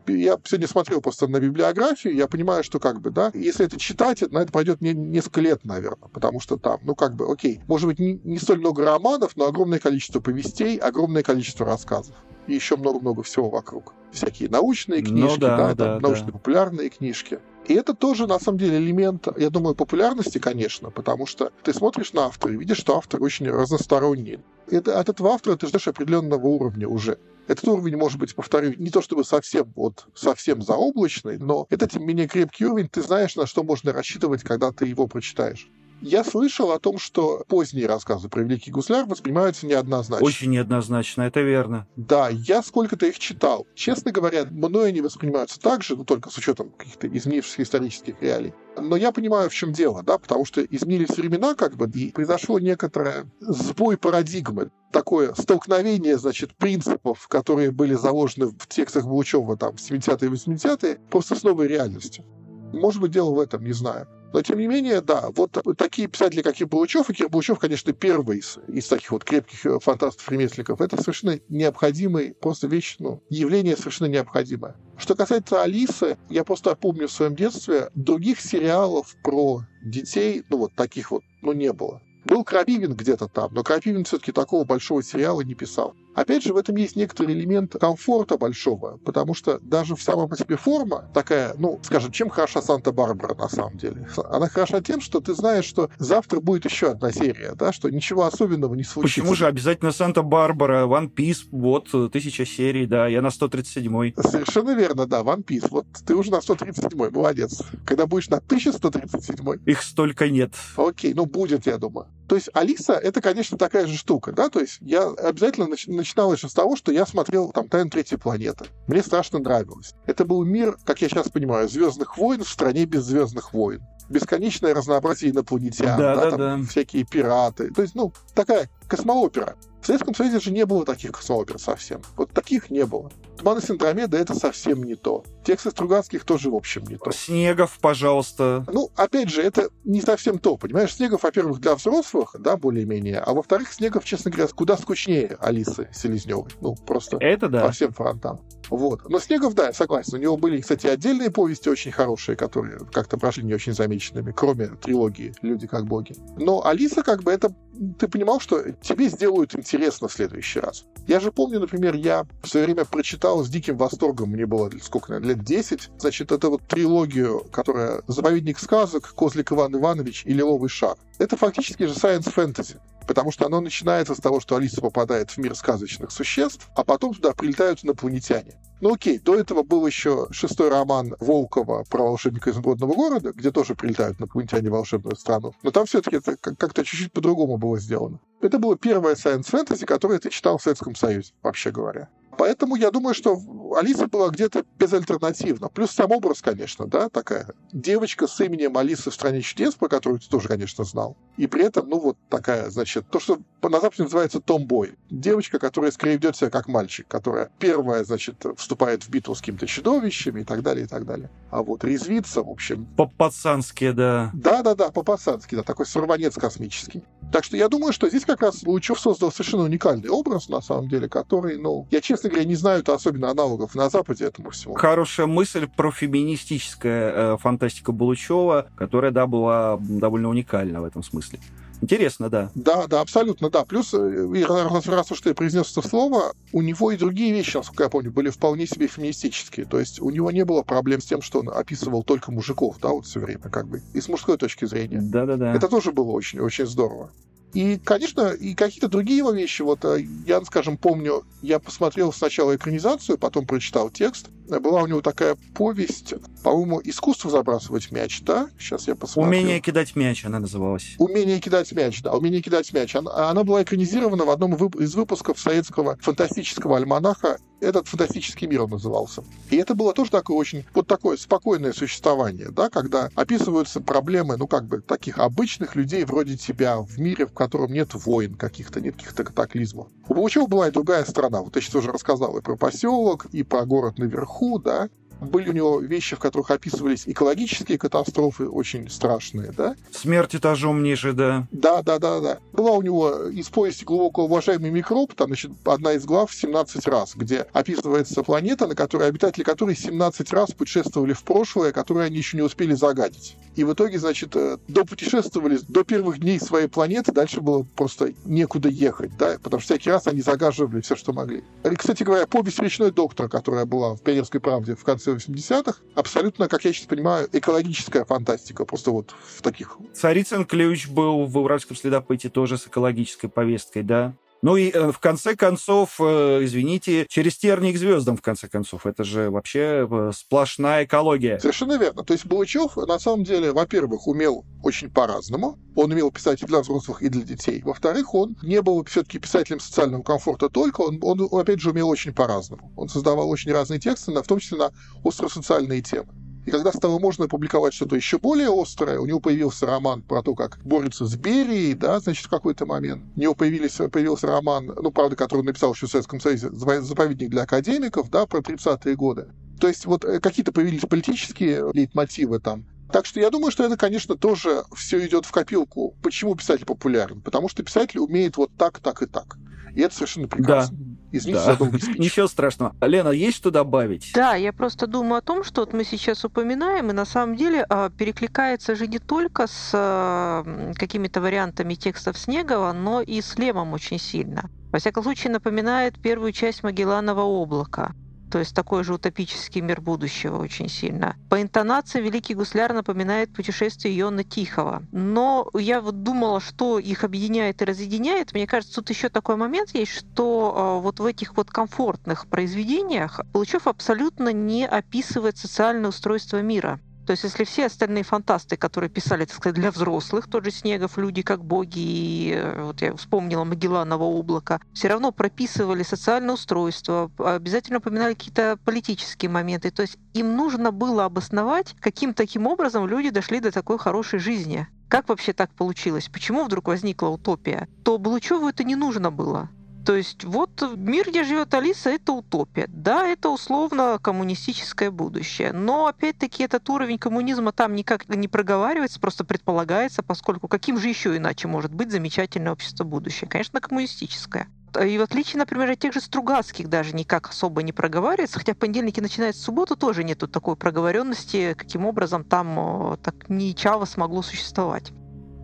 я сегодня смотрел просто на библиографию, я понимаю, что как бы, да, если это читать, на это пойдет мне несколько лет, наверное, потому что там, ну как бы, окей, может быть, не, не столь много романов, но огромное количество повестей, огромное количество рассказов. И еще много-много всего вокруг. Всякие научные книжки, ну, да, да, да, научно-популярные да. книжки. И это тоже, на самом деле, элемент, я думаю, популярности, конечно, потому что ты смотришь на автора и видишь, что автор очень разносторонний. Это, от этого автора ты ждешь определенного уровня уже. Этот уровень может быть, повторю, не то чтобы совсем вот совсем заоблачный, но это тем менее крепкий уровень, ты знаешь, на что можно рассчитывать, когда ты его прочитаешь. Я слышал о том, что поздние рассказы про Великий Гусляр воспринимаются неоднозначно. Очень неоднозначно, это верно. Да, я сколько-то их читал. Честно говоря, мною они воспринимаются так же, но только с учетом каких-то изменившихся исторических реалий. Но я понимаю, в чем дело, да, потому что изменились времена, как бы, и произошло некоторое сбой парадигмы, такое столкновение, значит, принципов, которые были заложены в текстах Булычева там в 70-е и 80-е, просто с новой реальностью. Может быть, дело в этом, не знаю. Но, тем не менее, да, вот такие писатели, как и Булычев, и Кир Булычев, конечно, первый из, из таких вот крепких э, фантастов-ремесленников, это совершенно необходимый, просто вещь, ну, явление совершенно необходимое. Что касается Алисы, я просто помню в своем детстве, других сериалов про детей, ну, вот таких вот, ну, не было. Был Крапивин где-то там, но Крапивин все-таки такого большого сериала не писал. Опять же, в этом есть некоторый элемент комфорта большого, потому что даже в самом по себе форма такая, ну, скажем, чем хороша Санта-Барбара на самом деле? Она хороша тем, что ты знаешь, что завтра будет еще одна серия, да, что ничего особенного не случится. Почему же обязательно Санта-Барбара, One Piece, вот, тысяча серий, да, я на 137-й. Совершенно верно, да, One Piece, вот ты уже на 137-й, молодец. Когда будешь на 1137-й? Их столько нет. Окей, ну будет, я думаю. То есть Алиса — это, конечно, такая же штука, да, то есть я обязательно нач- начинал еще с того, что я смотрел там «Тайну третьей планеты». Мне страшно нравилось. Это был мир, как я сейчас понимаю, «Звездных войн» в стране без «Звездных войн». Бесконечное разнообразие инопланетян, да, да, да, там да. всякие пираты. То есть, ну, такая космоопера. В Советском Союзе же не было таких космоопер совсем. Вот таких не было. Туман и Синдромеда — это совсем не то. Тексты Стругацких тоже, в общем, не то. Снегов, пожалуйста. Ну, опять же, это не совсем то, понимаешь? Снегов, во-первых, для взрослых, да, более-менее, а во-вторых, Снегов, честно говоря, куда скучнее Алисы Селезневой. Ну, просто это да. по всем фронтам. Вот. Но Снегов, да, согласен. У него были, кстати, отдельные повести очень хорошие, которые как-то прошли не очень замеченными, кроме трилогии «Люди как боги». Но Алиса, как бы, это ты понимал, что тебе сделают интересно в следующий раз. Я же помню, например, я в свое время прочитал с диким восторгом, мне было сколько, наверное, лет 10, значит, это вот трилогию, которая «Заповедник сказок», «Козлик Иван Иванович» и «Лиловый шар». Это фактически же science fantasy потому что оно начинается с того, что Алиса попадает в мир сказочных существ, а потом туда прилетают инопланетяне. Ну окей, до этого был еще шестой роман Волкова про волшебника из водного города, где тоже прилетают инопланетяне в волшебную страну. Но там все-таки это как-то чуть-чуть по-другому было сделано. Это было первое science fantasy, которое ты читал в Советском Союзе, вообще говоря. Поэтому я думаю, что Алиса была где-то безальтернативна. Плюс сам образ, конечно, да, такая девочка с именем Алисы в «Стране чудес», про которую ты тоже, конечно, знал. И при этом, ну, вот такая, значит, то, что на Западе называется томбой. Девочка, которая скорее ведет себя как мальчик, которая первая, значит, вступает в битву с какими-то чудовищами и так далее, и так далее. А вот резвится, в общем... По-пацански, да. Да-да-да, по-пацански, да, такой сорванец космический. Так что я думаю, что здесь как раз Лучев создал совершенно уникальный образ, на самом деле, который, ну, я, честно говоря, не знаю то особенно аналогов на Западе этому всему. Хорошая мысль про феминистическая э, фантастика Булычева, которая, да, была довольно уникальна в этом смысле. Интересно, да. Да, да, абсолютно, да. Плюс, э, раз, раз уж ты произнес это слово, у него и другие вещи, насколько я помню, были вполне себе феминистические. То есть у него не было проблем с тем, что он описывал только мужиков, да, вот все время, как бы, и с мужской точки зрения. Да-да-да. Это тоже было очень-очень здорово. И, конечно, и какие-то другие его вещи. Вот э, я, скажем, помню, я посмотрел сначала экранизацию, потом прочитал текст. Была у него такая повесть, по-моему, «Искусство забрасывать мяч», да? Сейчас я посмотрю. «Умение кидать мяч» она называлась. «Умение кидать мяч», да, «Умение кидать мяч». Она, она была экранизирована в одном из выпусков советского фантастического альманаха Этот фантастический мир он назывался. И это было тоже такое очень, вот такое спокойное существование, да, когда описываются проблемы, ну, как бы, таких обычных людей вроде тебя в мире, в котором нет войн каких-то, нет каких-то катаклизмов. У Пугачева была и другая страна. Вот я сейчас уже рассказал и про поселок, и про город наверху, да, были у него вещи, в которых описывались экологические катастрофы очень страшные, да? Смерть этажом ниже, да. Да, да, да, да. Была у него из повести глубоко уважаемый микроб, там, значит, одна из глав 17 раз, где описывается планета, на которой обитатели которой 17 раз путешествовали в прошлое, которое они еще не успели загадить. И в итоге, значит, э, допутешествовали до первых дней своей планеты, дальше было просто некуда ехать, да, потому что всякий раз они загаживали все, что могли. И, кстати говоря, повесть «Речной доктор», которая была в «Пионерской правде» в конце 80-х, абсолютно, как я сейчас понимаю, экологическая фантастика, просто вот в таких... Царицын ключ был в «Уральском следопыте» тоже с экологической повесткой, да? Ну и э, в конце концов, э, извините, через тернии к звездам, в конце концов. Это же вообще э, сплошная экология. Совершенно верно. То есть Булычев, на самом деле, во-первых, умел очень по-разному. Он умел писать и для взрослых, и для детей. Во-вторых, он не был все-таки писателем социального комфорта только, он, он, опять же, умел очень по-разному. Он создавал очень разные тексты, в том числе на остросоциальные темы. И когда стало можно публиковать что-то еще более острое, у него появился роман про то, как борется с Берией, да, значит, в какой-то момент. У него появились, появился роман, ну, правда, который он написал еще в Советском Союзе, «Заповедник для академиков», да, про 30-е годы. То есть вот э, какие-то появились политические лейтмотивы там, так что я думаю, что это, конечно, тоже все идет в копилку. Почему писатель популярен? Потому что писатель умеет вот так, так и так. И это совершенно прекрасно. Да. Извините да. за. Ничего страшного. Лена, есть что добавить? Да, я просто думаю о том, что вот мы сейчас упоминаем, и на самом деле а, перекликается же не только с а, какими-то вариантами текстов Снегова, но и с Лемом очень сильно. Во всяком случае, напоминает первую часть Магелланова облака то есть такой же утопический мир будущего очень сильно. По интонации Великий Гусляр напоминает путешествие Иона Тихого. Но я вот думала, что их объединяет и разъединяет. Мне кажется, тут еще такой момент есть, что а, вот в этих вот комфортных произведениях Получев абсолютно не описывает социальное устройство мира. То есть если все остальные фантасты, которые писали, так сказать, для взрослых, тот же Снегов, люди как боги, и э, вот я вспомнила Магелланово облако, все равно прописывали социальное устройство, обязательно упоминали какие-то политические моменты. То есть им нужно было обосновать, каким таким образом люди дошли до такой хорошей жизни. Как вообще так получилось? Почему вдруг возникла утопия? То Булычеву это не нужно было. То есть вот мир, где живет Алиса, это утопия. Да, это условно коммунистическое будущее. Но опять-таки этот уровень коммунизма там никак не проговаривается, просто предполагается, поскольку каким же еще иначе может быть замечательное общество будущее? Конечно, коммунистическое. И в отличие, например, от тех же Стругацких даже никак особо не проговаривается, хотя в понедельнике начинается субботу, тоже нету такой проговоренности, каким образом там так ничего смогло существовать.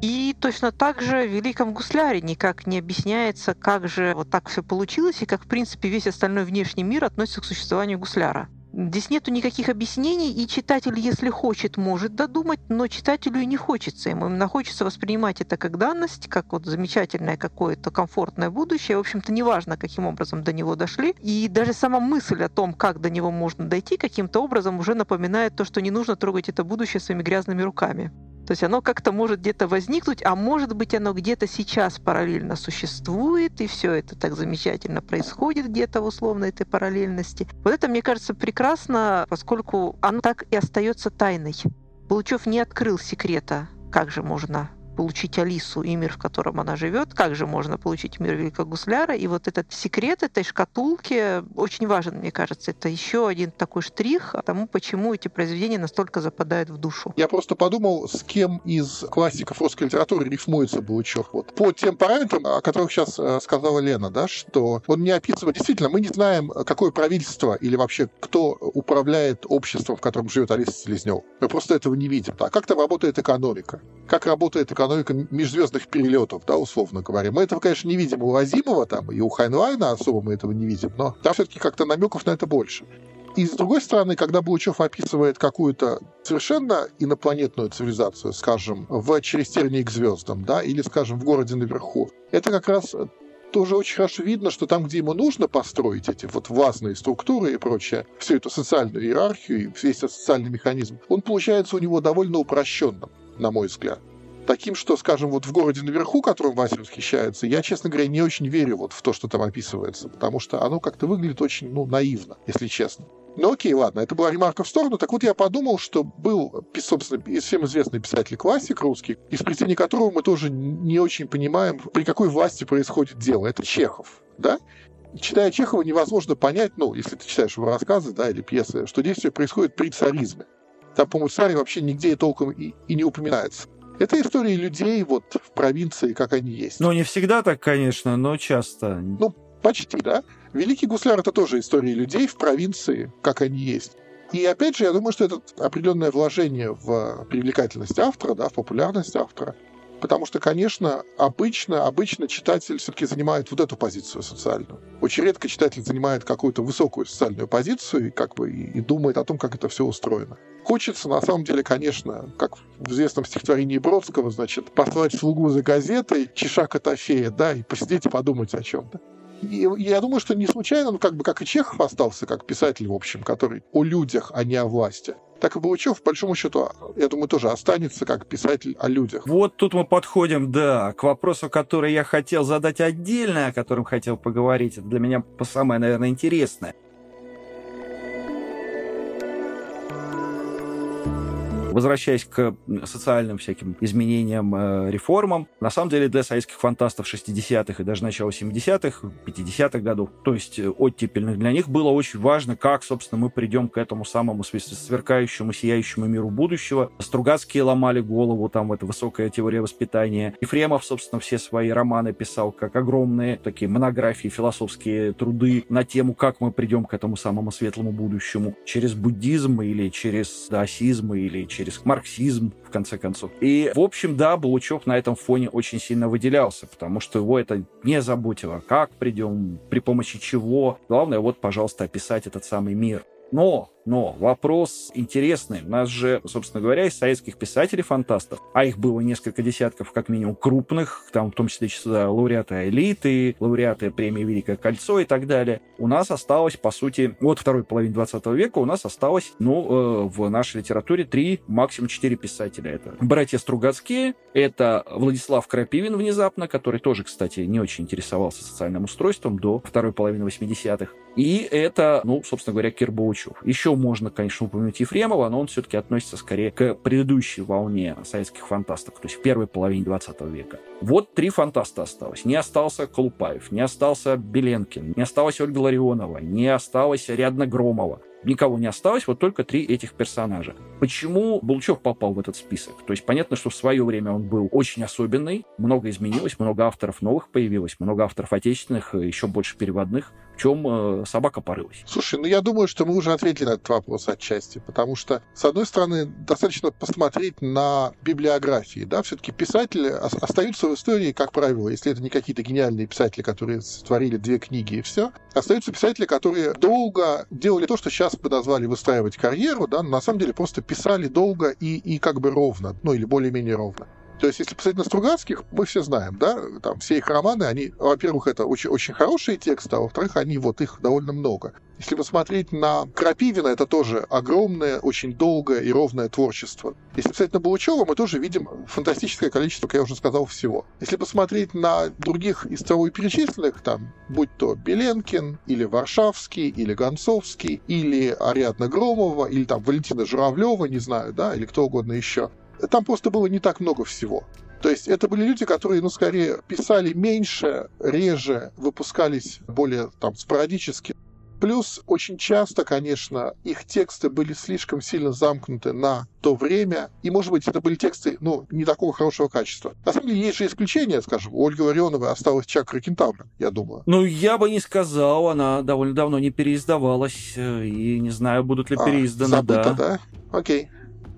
И точно так же в «Великом гусляре» никак не объясняется, как же вот так все получилось и как, в принципе, весь остальной внешний мир относится к существованию гусляра. Здесь нету никаких объяснений, и читатель, если хочет, может додумать, но читателю и не хочется. Ему именно хочется воспринимать это как данность, как вот замечательное какое-то комфортное будущее. В общем-то, неважно, каким образом до него дошли. И даже сама мысль о том, как до него можно дойти, каким-то образом уже напоминает то, что не нужно трогать это будущее своими грязными руками. То есть оно как-то может где-то возникнуть, а может быть оно где-то сейчас параллельно существует, и все это так замечательно происходит где-то в условной этой параллельности. Вот это, мне кажется, прекрасно, поскольку оно так и остается тайной. Булычев не открыл секрета, как же можно получить Алису и мир, в котором она живет, как же можно получить мир Великого Гусляра. И вот этот секрет этой шкатулки очень важен, мне кажется. Это еще один такой штрих тому, почему эти произведения настолько западают в душу. Я просто подумал, с кем из классиков русской литературы рифмуется Булычев. Вот. По тем параметрам, о которых сейчас э, сказала Лена, да, что он не описывает... Действительно, мы не знаем, какое правительство или вообще кто управляет обществом, в котором живет Алиса Селезнев. Мы просто этого не видим. А как там работает экономика? Как работает экономика экономика межзвездных перелетов, да, условно говоря. Мы этого, конечно, не видим у Азимова там, и у Хайнлайна особо мы этого не видим, но там все-таки как-то намеков на это больше. И с другой стороны, когда Булычев описывает какую-то совершенно инопланетную цивилизацию, скажем, в через тернии к звездам, да, или, скажем, в городе наверху, это как раз тоже очень хорошо видно, что там, где ему нужно построить эти вот властные структуры и прочее, всю эту социальную иерархию, весь этот социальный механизм, он получается у него довольно упрощенным, на мой взгляд. Таким, что, скажем, вот в городе наверху, которым Вася восхищается, я, честно говоря, не очень верю вот в то, что там описывается, потому что оно как-то выглядит очень, ну, наивно, если честно. Ну окей, ладно, это была ремарка в сторону. Так вот я подумал, что был, собственно, всем известный писатель-классик русский, из произведений которого мы тоже не очень понимаем, при какой власти происходит дело. Это Чехов, да? Читая Чехова, невозможно понять, ну, если ты читаешь его рассказы, да, или пьесы, что действие происходит при царизме. Там, по-моему, царь вообще нигде толком и, и не упоминается. Это истории людей вот в провинции, как они есть. Ну, не всегда так, конечно, но часто. Ну, почти, да. Великий гусляр — это тоже истории людей в провинции, как они есть. И опять же, я думаю, что это определенное вложение в привлекательность автора, да, в популярность автора. Потому что, конечно, обычно, обычно читатель все-таки занимает вот эту позицию социальную. Очень редко читатель занимает какую-то высокую социальную позицию и, как бы, и, и думает о том, как это все устроено. Хочется, на самом деле, конечно, как в известном стихотворении Бродского, значит, послать слугу за газетой, чеша Котофея, да, и посидеть и подумать о чем-то. И я думаю, что не случайно, ну, как бы, как и Чехов остался, как писатель, в общем, который о людях, а не о власти так и Булычев, по большому счету, я думаю, тоже останется как писатель о людях. Вот тут мы подходим, да, к вопросу, который я хотел задать отдельно, о котором хотел поговорить. Это для меня самое, наверное, интересное. Возвращаясь к социальным всяким изменениям, э, реформам, на самом деле для советских фантастов 60-х и даже начала 70-х, 50-х годов, то есть э, оттепельных, для них было очень важно, как, собственно, мы придем к этому самому сверкающему, сияющему миру будущего. Стругацкие ломали голову, там, это высокая теория воспитания. Ефремов, собственно, все свои романы писал как огромные такие монографии, философские труды на тему, как мы придем к этому самому светлому будущему. Через буддизм или через даосизм или через через марксизм, в конце концов. И, в общем, да, Булычев на этом фоне очень сильно выделялся, потому что его это не заботило. Как придем, при помощи чего. Главное, вот, пожалуйста, описать этот самый мир. Но но вопрос интересный. У нас же, собственно говоря, из советских писателей-фантастов, а их было несколько десятков, как минимум, крупных, там в том числе лауреаты элиты, лауреаты премии «Великое кольцо» и так далее, у нас осталось, по сути, от второй половины 20 века у нас осталось, ну, э, в нашей литературе три, максимум четыре писателя. Это братья Стругацкие, это Владислав Крапивин внезапно, который тоже, кстати, не очень интересовался социальным устройством до второй половины 80-х. И это, ну, собственно говоря, Кир. Еще еще можно, конечно, упомянуть Ефремова, но он все-таки относится скорее к предыдущей волне советских фантастов, то есть в первой половине 20 века. Вот три фантаста осталось. Не остался Колупаев, не остался Беленкин, не осталась Ольга Ларионова, не осталась Рядна Громова никого не осталось, вот только три этих персонажа. Почему Булчев попал в этот список? То есть понятно, что в свое время он был очень особенный, много изменилось, много авторов новых появилось, много авторов отечественных, еще больше переводных. В чем э, собака порылась? Слушай, ну я думаю, что мы уже ответили на этот вопрос отчасти, потому что, с одной стороны, достаточно посмотреть на библиографии, да, все-таки писатели остаются в истории, как правило, если это не какие-то гениальные писатели, которые створили две книги и все, остаются писатели, которые долго делали то, что сейчас бы назвали выстраивать карьеру, да, на самом деле просто писали долго и, и как бы ровно, ну или более-менее ровно. То есть, если посмотреть на Стругацких, мы все знаем, да, там все их романы, они, во-первых, это очень, очень хорошие тексты, а во-вторых, они вот их довольно много. Если посмотреть на Крапивина, это тоже огромное, очень долгое и ровное творчество. Если посмотреть на Булычева, мы тоже видим фантастическое количество, как я уже сказал, всего. Если посмотреть на других из того перечисленных, там, будь то Беленкин, или Варшавский, или Гонцовский, или Ариадна Громова, или там Валентина Журавлева, не знаю, да, или кто угодно еще, там просто было не так много всего. То есть это были люди, которые, ну, скорее писали меньше, реже, выпускались более там спорадически. Плюс очень часто, конечно, их тексты были слишком сильно замкнуты на то время, и, может быть, это были тексты, ну, не такого хорошего качества. На самом деле, есть же исключения, скажем, у Ольги Ларионовой осталась Чакра Кентавра, я думаю. Ну, я бы не сказал, она довольно давно не переиздавалась, э, и не знаю, будут ли а, переизданы, забыто, да. да? Окей.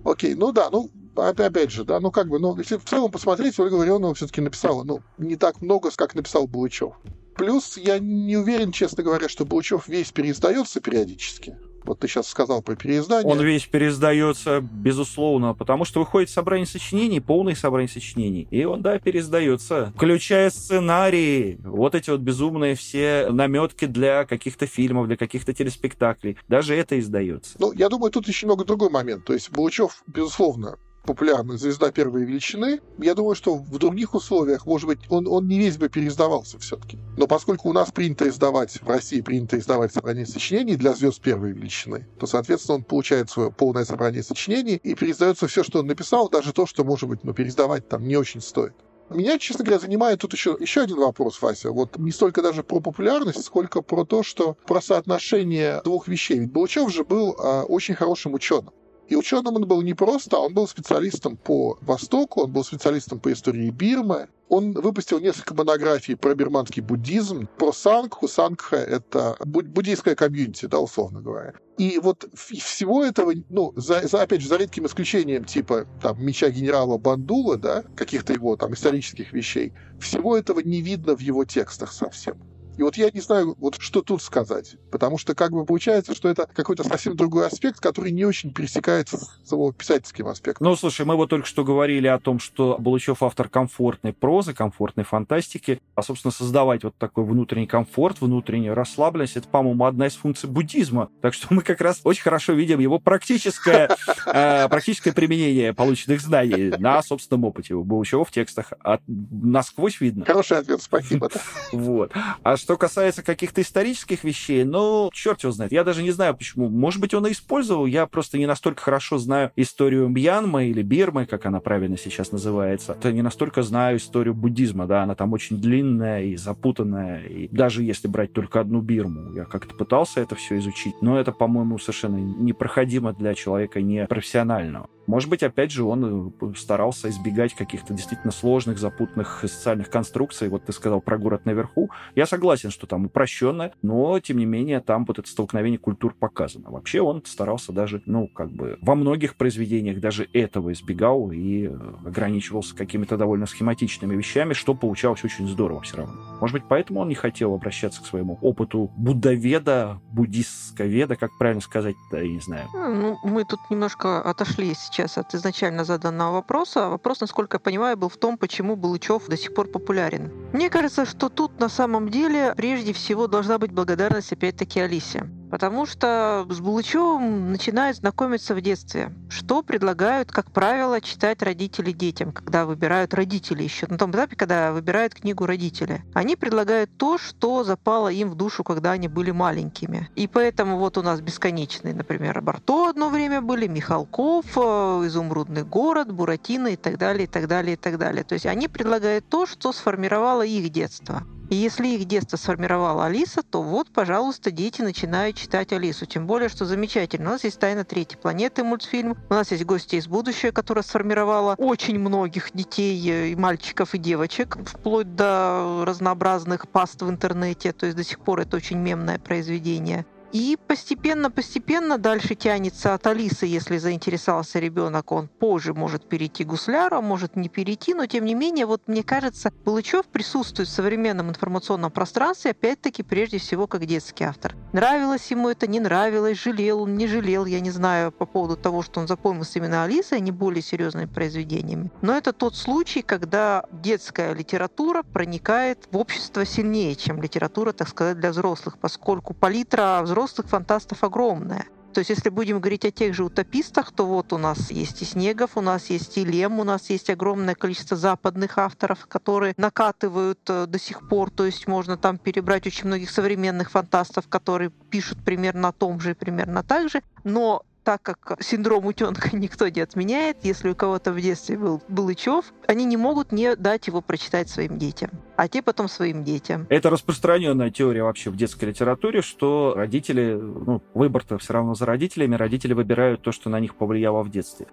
Окей, ну да, ну, опять же, да, ну как бы, ну, если в целом посмотреть, Ольга Ларионова все-таки написала, ну, не так много, как написал Булычев. Плюс я не уверен, честно говоря, что Булычев весь переиздается периодически. Вот ты сейчас сказал про переиздание. Он весь переиздается, безусловно, потому что выходит собрание сочинений, полное собрание сочинений. И он, да, переиздается, включая сценарии, вот эти вот безумные все наметки для каких-то фильмов, для каких-то телеспектаклей. Даже это издается. Ну, я думаю, тут еще много другой момент. То есть Булычев, безусловно, популярная звезда первой величины. Я думаю, что в других условиях, может быть, он, он не весь бы переиздавался все-таки. Но поскольку у нас принято издавать, в России принято издавать собрание сочинений для звезд первой величины, то, соответственно, он получает свое полное собрание сочинений и переиздается все, что он написал, даже то, что, может быть, ну, переиздавать там не очень стоит. Меня, честно говоря, занимает тут еще, еще один вопрос, Вася. Вот не столько даже про популярность, сколько про то, что про соотношение двух вещей. Ведь Булычев же был э, очень хорошим ученым. И ученым он был не просто, он был специалистом по Востоку, он был специалистом по истории Бирмы. Он выпустил несколько монографий про бирманский буддизм, про сангху. Сангха — это буддийская комьюнити, да, условно говоря. И вот всего этого, ну, за, за, опять же, за редким исключением типа там меча генерала Бандула, да, каких-то его там исторических вещей, всего этого не видно в его текстах совсем. И вот я не знаю, вот что тут сказать. Потому что как бы получается, что это какой-то совсем другой аспект, который не очень пересекается с его писательским аспектом. Ну, слушай, мы вот только что говорили о том, что Булычев автор комфортной прозы, комфортной фантастики. А, собственно, создавать вот такой внутренний комфорт, внутреннюю расслабленность, это, по-моему, одна из функций буддизма. Так что мы как раз очень хорошо видим его практическое, э, практическое применение полученных знаний на собственном опыте. У Булычева в текстах насквозь видно. Хороший ответ, спасибо. Вот. А что касается каких-то исторических вещей, ну, черт его знает. Я даже не знаю, почему. Может быть, он и использовал. Я просто не настолько хорошо знаю историю Мьянмы или Бирмы, как она правильно сейчас называется. Я не настолько знаю историю буддизма, да, она там очень длинная и запутанная. И даже если брать только одну Бирму, я как-то пытался это все изучить, но это, по-моему, совершенно непроходимо для человека не профессионального. Может быть, опять же, он э, старался избегать каких-то действительно сложных, запутанных социальных конструкций. Вот ты сказал про город наверху. Я согласен, что там упрощенно, но, тем не менее, там вот это столкновение культур показано. Вообще он старался даже, ну, как бы во многих произведениях даже этого избегал и э, ограничивался какими-то довольно схематичными вещами, что получалось очень здорово все равно. Может быть, поэтому он не хотел обращаться к своему опыту буддоведа, буддистсковеда, как правильно сказать, да, я не знаю. Ну, мы тут немножко отошли сейчас от изначально заданного вопроса. Вопрос, насколько я понимаю, был в том, почему Булычев до сих пор популярен. Мне кажется, что тут на самом деле прежде всего должна быть благодарность опять-таки Алисе. Потому что с Булычевым начинают знакомиться в детстве. Что предлагают, как правило, читать родители детям, когда выбирают родители еще. На том этапе, когда выбирают книгу родители. Они предлагают то, что запало им в душу, когда они были маленькими. И поэтому вот у нас бесконечные, например, Барто одно время были, Михалков, э, Изумрудный город, Буратино и так далее, и так далее, и так далее. То есть они предлагают то, что сформировало их детство. И если их детство сформировала Алиса, то вот, пожалуйста, дети начинают читать Алису. Тем более, что замечательно. У нас есть «Тайна третьей планеты» мультфильм. У нас есть «Гости из будущего», которая сформировала очень многих детей, э, и мальчиков, и девочек, вплоть до разнообразных паст в интернете. То есть до сих пор это очень мемное произведение. И постепенно-постепенно дальше тянется от Алисы, если заинтересовался ребенок, он позже может перейти к гусляру, может не перейти, но тем не менее, вот мне кажется, Булычев присутствует в современном информационном пространстве, опять-таки, прежде всего, как детский автор. Нравилось ему это, не нравилось, жалел он, не жалел, я не знаю по поводу того, что он запомнился именно Алисой, а не более серьезными произведениями. Но это тот случай, когда детская литература проникает в общество сильнее, чем литература, так сказать, для взрослых, поскольку палитра взрослых взрослых фантастов огромная. То есть, если будем говорить о тех же утопистах, то вот у нас есть и Снегов, у нас есть и Лем, у нас есть огромное количество западных авторов, которые накатывают э, до сих пор. То есть, можно там перебрать очень многих современных фантастов, которые пишут примерно о том же и примерно так же. Но так как синдром утенка никто не отменяет, если у кого-то в детстве был Булычев, они не могут не дать его прочитать своим детям, а те потом своим детям. Это распространенная теория вообще в детской литературе, что родители, ну, выбор-то все равно за родителями, родители выбирают то, что на них повлияло в детстве.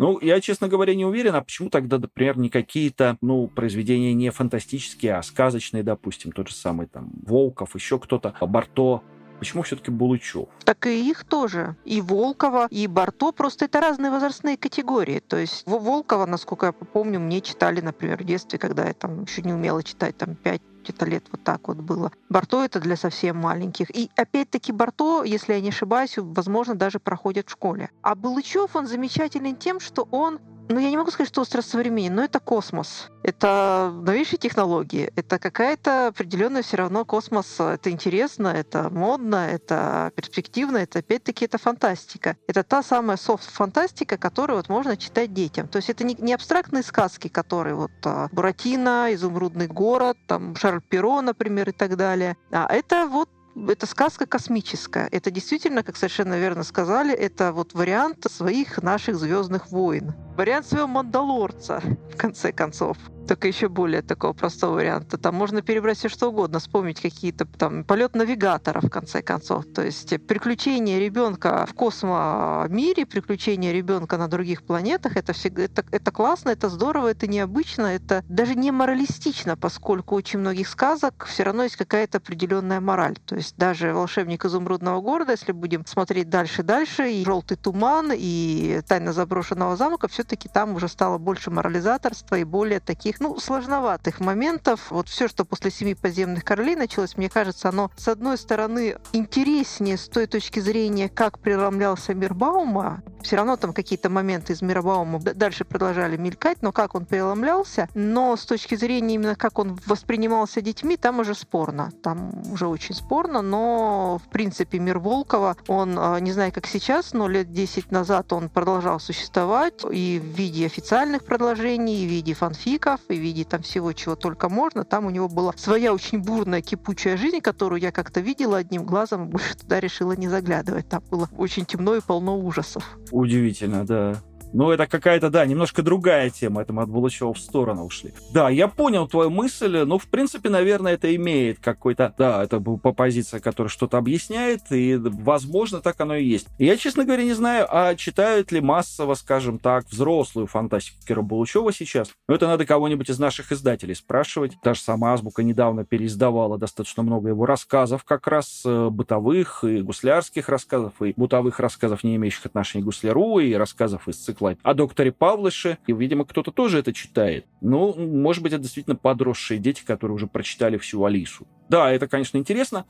Ну, я, честно говоря, не уверен, а почему тогда, например, не какие-то, ну, произведения не фантастические, а сказочные, допустим, тот же самый там Волков, еще кто-то, Барто, Почему все-таки Булычев? Так и их тоже. И Волкова, и Барто. Просто это разные возрастные категории. То есть Волкова, насколько я помню, мне читали, например, в детстве, когда я там еще не умела читать, там, 5 где-то лет вот так вот было. Барто это для совсем маленьких. И опять-таки Барто, если я не ошибаюсь, возможно, даже проходит в школе. А Булычев, он замечателен тем, что он ну, я не могу сказать, что остров современен, но это космос. Это новейшие технологии. Это какая-то определенная все равно космос. Это интересно, это модно, это перспективно, это опять-таки это фантастика. Это та самая софт-фантастика, которую вот можно читать детям. То есть это не, не абстрактные сказки, которые вот а, Буратино, Изумрудный город, там Шарль Перо, например, и так далее. А это вот это сказка космическая. Это действительно, как совершенно верно сказали, это вот вариант своих наших звездных войн. Вариант своего Мандалорца, в конце концов только еще более такого простого варианта. Там можно перебрать все что угодно, вспомнить какие-то там полет навигатора, в конце концов. То есть приключения ребенка в космомире, приключения ребенка на других планетах, это, всегда, это, это классно, это здорово, это необычно, это даже не моралистично, поскольку очень многих сказок все равно есть какая-то определенная мораль. То есть даже «Волшебник изумрудного города», если будем смотреть дальше-дальше, и «Желтый туман», и «Тайна заброшенного замка», все-таки там уже стало больше морализаторства и более таких ну, сложноватых моментов. Вот все, что после «Семи подземных королей» началось, мне кажется, оно, с одной стороны, интереснее с той точки зрения, как преломлялся мир Баума. Все равно там какие-то моменты из мира Баума дальше продолжали мелькать, но как он преломлялся. Но с точки зрения именно как он воспринимался детьми, там уже спорно. Там уже очень спорно, но, в принципе, мир Волкова, он, а, не знаю, как сейчас, но лет 10 назад он продолжал существовать и в виде официальных продолжений, и в виде фанфиков, в виде там всего, чего только можно. Там у него была своя очень бурная, кипучая жизнь, которую я как-то видела одним глазом, и больше туда решила не заглядывать. Там было очень темно и полно ужасов. Удивительно, да. Ну, это какая-то, да, немножко другая тема. Это мы от Булычева в сторону ушли. Да, я понял твою мысль. Ну, в принципе, наверное, это имеет какой-то... Да, это по позиция, которая что-то объясняет, и, возможно, так оно и есть. Я, честно говоря, не знаю, а читают ли массово, скажем так, взрослую фантастику Кира Булычева сейчас? Ну, это надо кого-нибудь из наших издателей спрашивать. Даже сама Азбука недавно переиздавала достаточно много его рассказов, как раз э, бытовых и гуслярских рассказов, и бытовых рассказов, не имеющих отношения к гусляру, и рассказов из цикла цикла о докторе Павлыше, и, видимо, кто-то тоже это читает. Ну, может быть, это действительно подросшие дети, которые уже прочитали всю Алису. Да, это, конечно, интересно.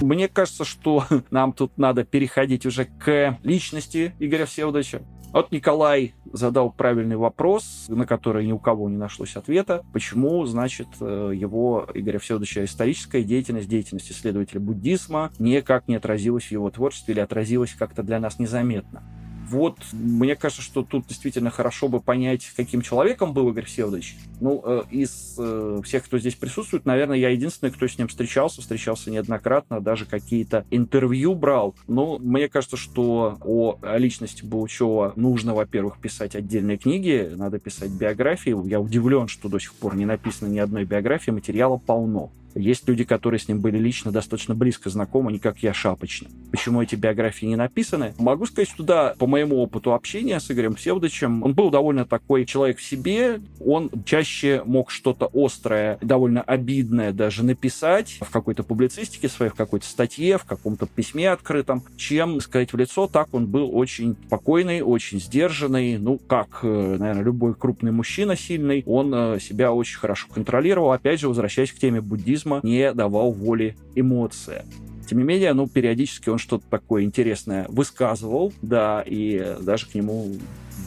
Мне кажется, что нам тут надо переходить уже к личности Игоря Всеволодовича. Вот Николай задал правильный вопрос, на который ни у кого не нашлось ответа. Почему, значит, э, его, Игоря Всеволодовича, историческая деятельность, деятельность исследователя буддизма никак не отразилась в его творчестве или отразилась как-то для нас незаметно? Вот, мне кажется, что тут действительно хорошо бы понять, каким человеком был Игорь Всеволодович. Ну, э, из э, всех, кто здесь присутствует, наверное, я единственный, кто с ним встречался, встречался неоднократно, даже какие-то интервью брал. Но мне кажется, что о личности Булычева нужно, во-первых, писать отдельные книги, надо писать биографии. Я удивлен, что до сих пор не написано ни одной биографии, материала полно. Есть люди, которые с ним были лично достаточно близко знакомы, не как я шапочно. Почему эти биографии не написаны? Могу сказать, что да, по моему опыту общения с Игорем Всеволодовичем, он был довольно такой человек в себе, он чаще мог что-то острое, довольно обидное даже написать в какой-то публицистике своей, в какой-то статье, в каком-то письме открытом, чем сказать в лицо. Так он был очень спокойный, очень сдержанный, ну, как, э, наверное, любой крупный мужчина сильный, он э, себя очень хорошо контролировал. Опять же, возвращаясь к теме буддизма, аутизма не давал воли эмоции. Тем не менее, ну, периодически он что-то такое интересное высказывал, да, и даже к нему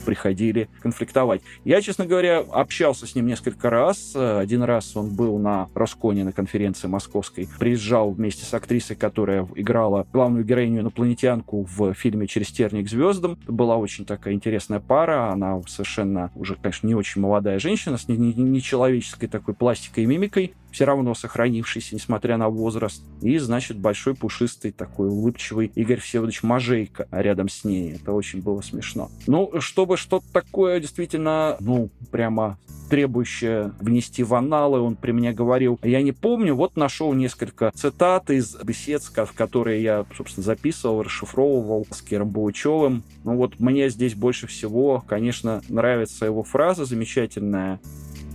приходили конфликтовать. Я, честно говоря, общался с ним несколько раз. Один раз он был на Росконе, на конференции московской. Приезжал вместе с актрисой, которая играла главную героиню инопланетянку в фильме «Через терник звездам». Это была очень такая интересная пара. Она совершенно уже, конечно, не очень молодая женщина с нечеловеческой такой пластикой и мимикой все равно сохранившийся, несмотря на возраст. И, значит, большой пушистый такой улыбчивый Игорь Всеволодович Мажейко рядом с ней. Это очень было смешно. Ну, чтобы что-то такое действительно, ну, прямо требующее внести в аналы, он при мне говорил. Я не помню, вот нашел несколько цитат из бесед, которые я, собственно, записывал, расшифровывал с Киром Булычевым. Ну вот мне здесь больше всего, конечно, нравится его фраза замечательная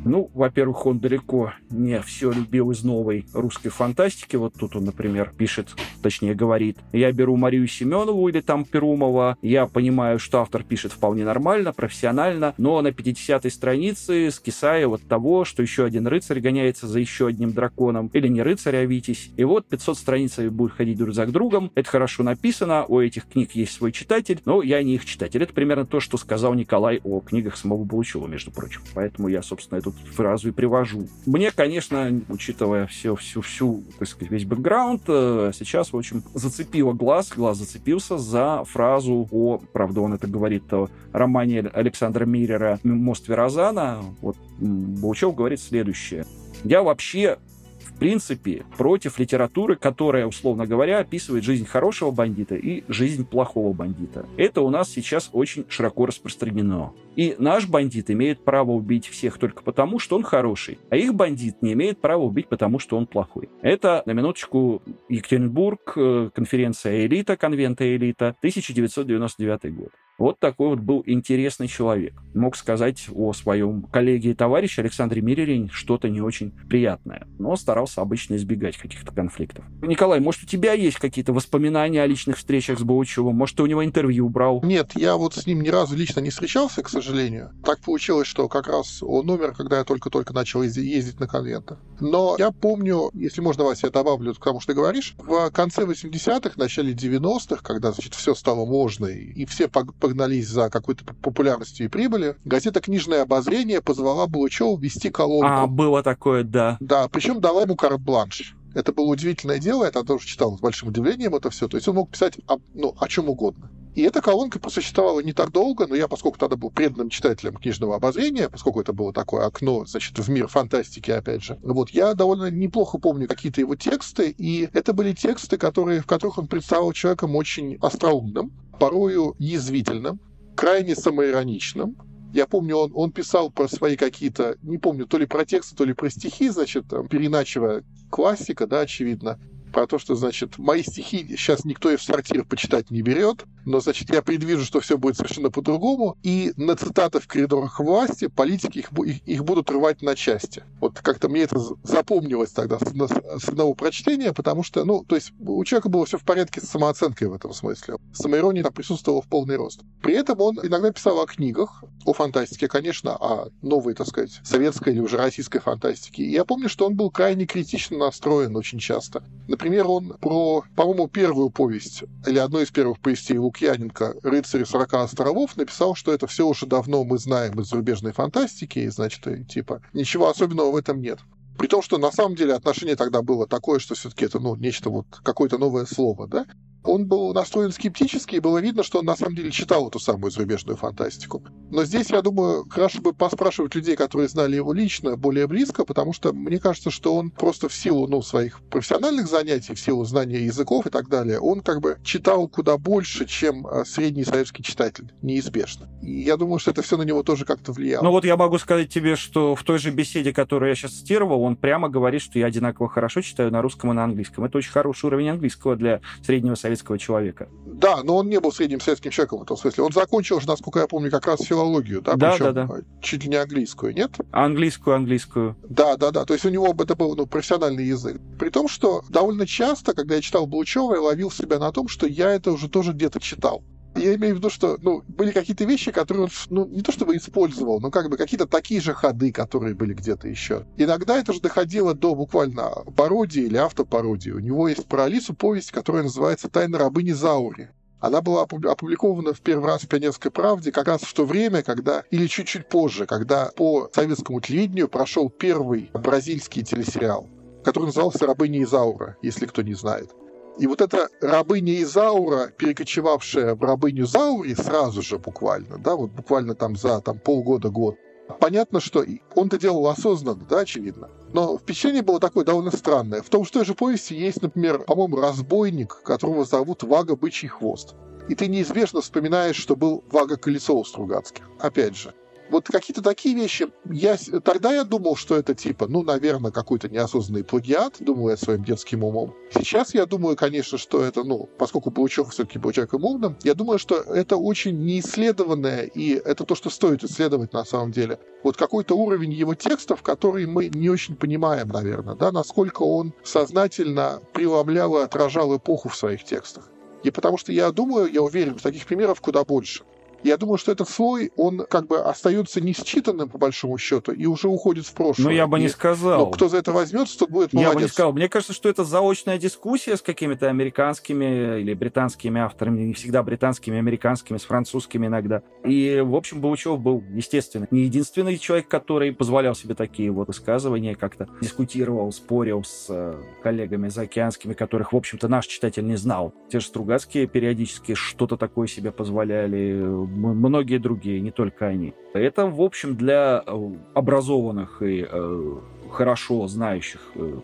Ну, во-первых, он далеко не все любил из новой русской фантастики. Вот тут он, например, пишет, точнее говорит, я беру Марию Семенову или там Перумова, я понимаю, что автор пишет вполне нормально, профессионально, но на 50-й странице скисаю от того, что еще один рыцарь гоняется за еще одним драконом, или не рыцарь, а Витязь. И вот 500 страниц будет ходить друг за другом. Это хорошо написано, у этих книг есть свой читатель, но я не их читатель. Это примерно то, что сказал Николай о книгах самого Булычева, между прочим. Поэтому я, собственно, эту фразу и привожу. Мне, конечно, учитывая все, всю, всю, так сказать, весь бэкграунд, э, сейчас, в общем, зацепило глаз, глаз зацепился за фразу о, правда, он это говорит о романе Александра Мирера «Мост Верозана». Вот Булычев говорит следующее. Я вообще в принципе, против литературы, которая, условно говоря, описывает жизнь хорошего бандита и жизнь плохого бандита. Это у нас сейчас очень широко распространено. И наш бандит имеет право убить всех только потому, что он хороший, а их бандит не имеет права убить потому, что он плохой. Это, на минуточку, Екатеринбург, э, конференция «Элита», конвента «Элита», 1999 год. Вот такой вот был интересный человек. Мог сказать о своем коллеге и товарище Александре Мирерине что-то не очень приятное, но старался обычно избегать каких-то конфликтов. Николай, может, у тебя есть какие-то воспоминания о личных встречах с Баучевым? Может, ты у него интервью брал? Нет, я вот с ним ни разу лично не встречался, к сожалению. Так получилось, что как раз он умер, когда я только-только начал ездить на конвенты. Но я помню, если можно, Вася, я добавлю к тому, что ты говоришь, в конце 80-х, начале 90-х, когда, значит, все стало можно, и все погнались за какой-то популярностью и прибыли, газета «Книжное обозрение» позвала Булычева вести колонку. А, было такое, да. Да, причем дала ему карт-бланш. Это было удивительное дело, я тоже читал с большим удивлением это все. То есть он мог писать о, ну, о чем угодно. И эта колонка просуществовала не так долго, но я, поскольку тогда был преданным читателем книжного обозрения, поскольку это было такое окно, значит, в мир фантастики, опять же, вот я довольно неплохо помню какие-то его тексты, и это были тексты, которые, в которых он представил человеком очень остроумным, порою язвительным, крайне самоироничным, я помню, он, он писал про свои какие-то, не помню, то ли про тексты, то ли про стихи, значит, переначивая классика, да, очевидно про то, что, значит, мои стихи сейчас никто и в сортир почитать не берет, но, значит, я предвижу, что все будет совершенно по-другому, и на цитаты в коридорах власти политики их, их, их будут рвать на части. Вот как-то мне это запомнилось тогда с, с одного прочтения, потому что, ну, то есть у человека было все в порядке с самооценкой в этом смысле. Самоирония там присутствовала в полный рост. При этом он иногда писал о книгах, о фантастике, конечно, о новой, так сказать, советской или уже российской фантастике. И я помню, что он был крайне критично настроен очень часто. Например, он про, по-моему, первую повесть, или одну из первых повестей Лукьяненко «Рыцари 40 островов» написал, что это все уже давно мы знаем из зарубежной фантастики, и, значит, типа, ничего особенного в этом нет. При том, что на самом деле отношение тогда было такое, что все-таки это ну, нечто вот, какое-то новое слово, да? Он был настроен скептически, и было видно, что он на самом деле читал эту самую зарубежную фантастику. Но здесь, я думаю, хорошо бы поспрашивать людей, которые знали его лично, более близко, потому что мне кажется, что он просто в силу ну, своих профессиональных занятий, в силу знания языков и так далее, он как бы читал куда больше, чем а, средний советский читатель, неизбежно. И я думаю, что это все на него тоже как-то влияло. Ну вот я могу сказать тебе, что в той же беседе, которую я сейчас цитировал, он прямо говорит, что я одинаково хорошо читаю на русском и на английском. Это очень хороший уровень английского для среднего советского советского человека. Да, но он не был средним советским человеком в этом смысле. Он закончил же, насколько я помню, как раз филологию, да, да, да, да. чуть ли не английскую, нет? Английскую, английскую. Да, да, да. То есть у него это был ну, профессиональный язык. При том, что довольно часто, когда я читал Булычева, я ловил себя на том, что я это уже тоже где-то читал. Я имею в виду, что ну, были какие-то вещи, которые он ну, не то чтобы использовал, но как бы какие-то такие же ходы, которые были где-то еще. Иногда это же доходило до буквально пародии или автопародии. У него есть про Алису повесть, которая называется «Тайна рабыни Заури». Она была опубликована в первый раз в «Пионерской правде» как раз в то время, когда, или чуть-чуть позже, когда по советскому телевидению прошел первый бразильский телесериал, который назывался «Рабыня Изаура», если кто не знает. И вот эта рабыня Изаура, перекочевавшая в рабыню Заури сразу же буквально, да, вот буквально там за там, полгода-год, понятно, что он это делал осознанно, да, очевидно. Но впечатление было такое довольно странное. В том, что в той же повести есть, например, по-моему, разбойник, которого зовут Вага Бычий Хвост. И ты неизбежно вспоминаешь, что был Вага Колесо у Стругацких. Опять же. Вот какие-то такие вещи. Я, тогда я думал, что это типа, ну, наверное, какой-то неосознанный плагиат, думаю я своим детским умом. Сейчас я думаю, конечно, что это, ну, поскольку Паучев все-таки был человеком умным, я думаю, что это очень неисследованное, и это то, что стоит исследовать на самом деле. Вот какой-то уровень его текстов, который мы не очень понимаем, наверное, да, насколько он сознательно преломлял и отражал эпоху в своих текстах. И потому что я думаю, я уверен, таких примеров куда больше. Я думаю, что этот слой, он как бы остается не считанным, по большому счету, и уже уходит в прошлое. Ну, я бы не сказал. Но кто за это возьмется, тот будет молодец. Я бы не сказал. Мне кажется, что это заочная дискуссия с какими-то американскими или британскими авторами, не всегда британскими, американскими, с французскими иногда. И, в общем, Баучев был, естественно, не единственный человек, который позволял себе такие вот высказывания, как-то дискутировал, спорил с э, коллегами заокеанскими, которых, в общем-то, наш читатель не знал. Те же Стругацкие периодически что-то такое себе позволяли многие другие, не только они. Это, в общем, для э, образованных и э, хорошо знающих э,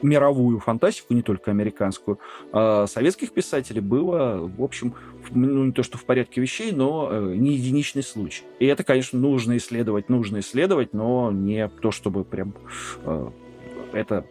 мировую фантастику, не только американскую, а советских писателей было, в общем, ну, не то что в порядке вещей, но не единичный случай. И это, конечно, нужно исследовать, нужно исследовать, но не то, чтобы прям это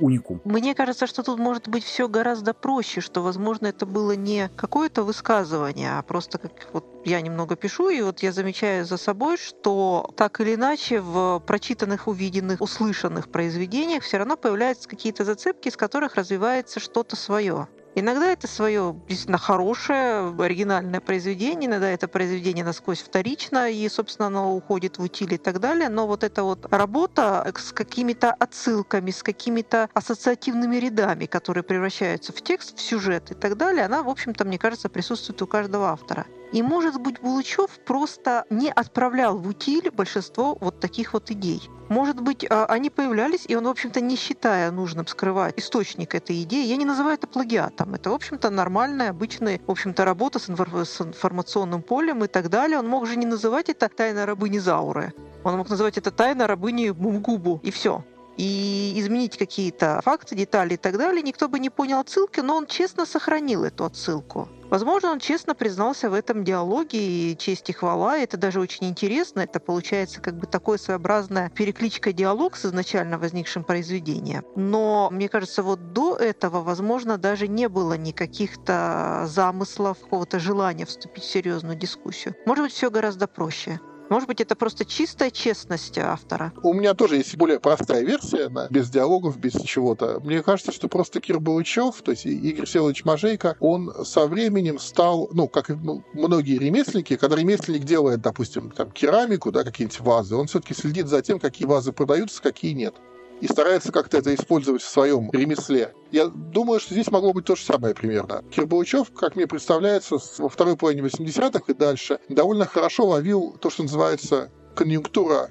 уникум. Мне кажется, что тут может быть все гораздо проще, что, возможно, это было не какое-то высказывание, а просто как вот я немного пишу, и вот я замечаю за собой, что так или иначе в прочитанных, увиденных, услышанных произведениях все равно появляются какие-то зацепки, из которых развивается что-то свое. Иногда это свое действительно хорошее, оригинальное произведение, иногда это произведение насквозь вторично, и, собственно, оно уходит в утиль и так далее. Но вот эта вот работа с какими-то отсылками, с какими-то ассоциативными рядами, которые превращаются в текст, в сюжет и так далее, она, в общем-то, мне кажется, присутствует у каждого автора. И, может быть, Булычев просто не отправлял в утиль большинство вот таких вот идей. Может быть, а, они появлялись, и он, в общем-то, не считая нужным скрывать источник этой идеи, я не называю это плагиатом. Это, в общем-то, нормальная, обычная, в общем-то, работа с, информационным полем и так далее. Он мог же не называть это «Тайна рабыни Зауры». Он мог называть это «Тайна рабыни Мумгубу», и все и изменить какие-то факты, детали и так далее, никто бы не понял отсылки, но он честно сохранил эту отсылку. Возможно, он честно признался в этом диалоге, и честь и хвала, это даже очень интересно. Это получается как бы такое своеобразное перекличка диалог с изначально возникшим произведением. Но, мне кажется, вот до этого, возможно, даже не было никаких-то замыслов, какого-то желания вступить в серьезную дискуссию. Может быть, все гораздо проще. Может быть, это просто чистая честность автора? У меня тоже есть более простая версия, да, без диалогов, без чего-то. Мне кажется, что просто Кир Балычев, то есть Игорь Селович Мажейко, он со временем стал, ну, как многие ремесленники, когда ремесленник делает, допустим, там, керамику, да, какие-нибудь вазы, он все-таки следит за тем, какие вазы продаются, какие нет и старается как-то это использовать в своем ремесле. Я думаю, что здесь могло быть то же самое примерно. Кирбаучев, как мне представляется, во второй половине 80-х и дальше довольно хорошо ловил то, что называется конъюнктура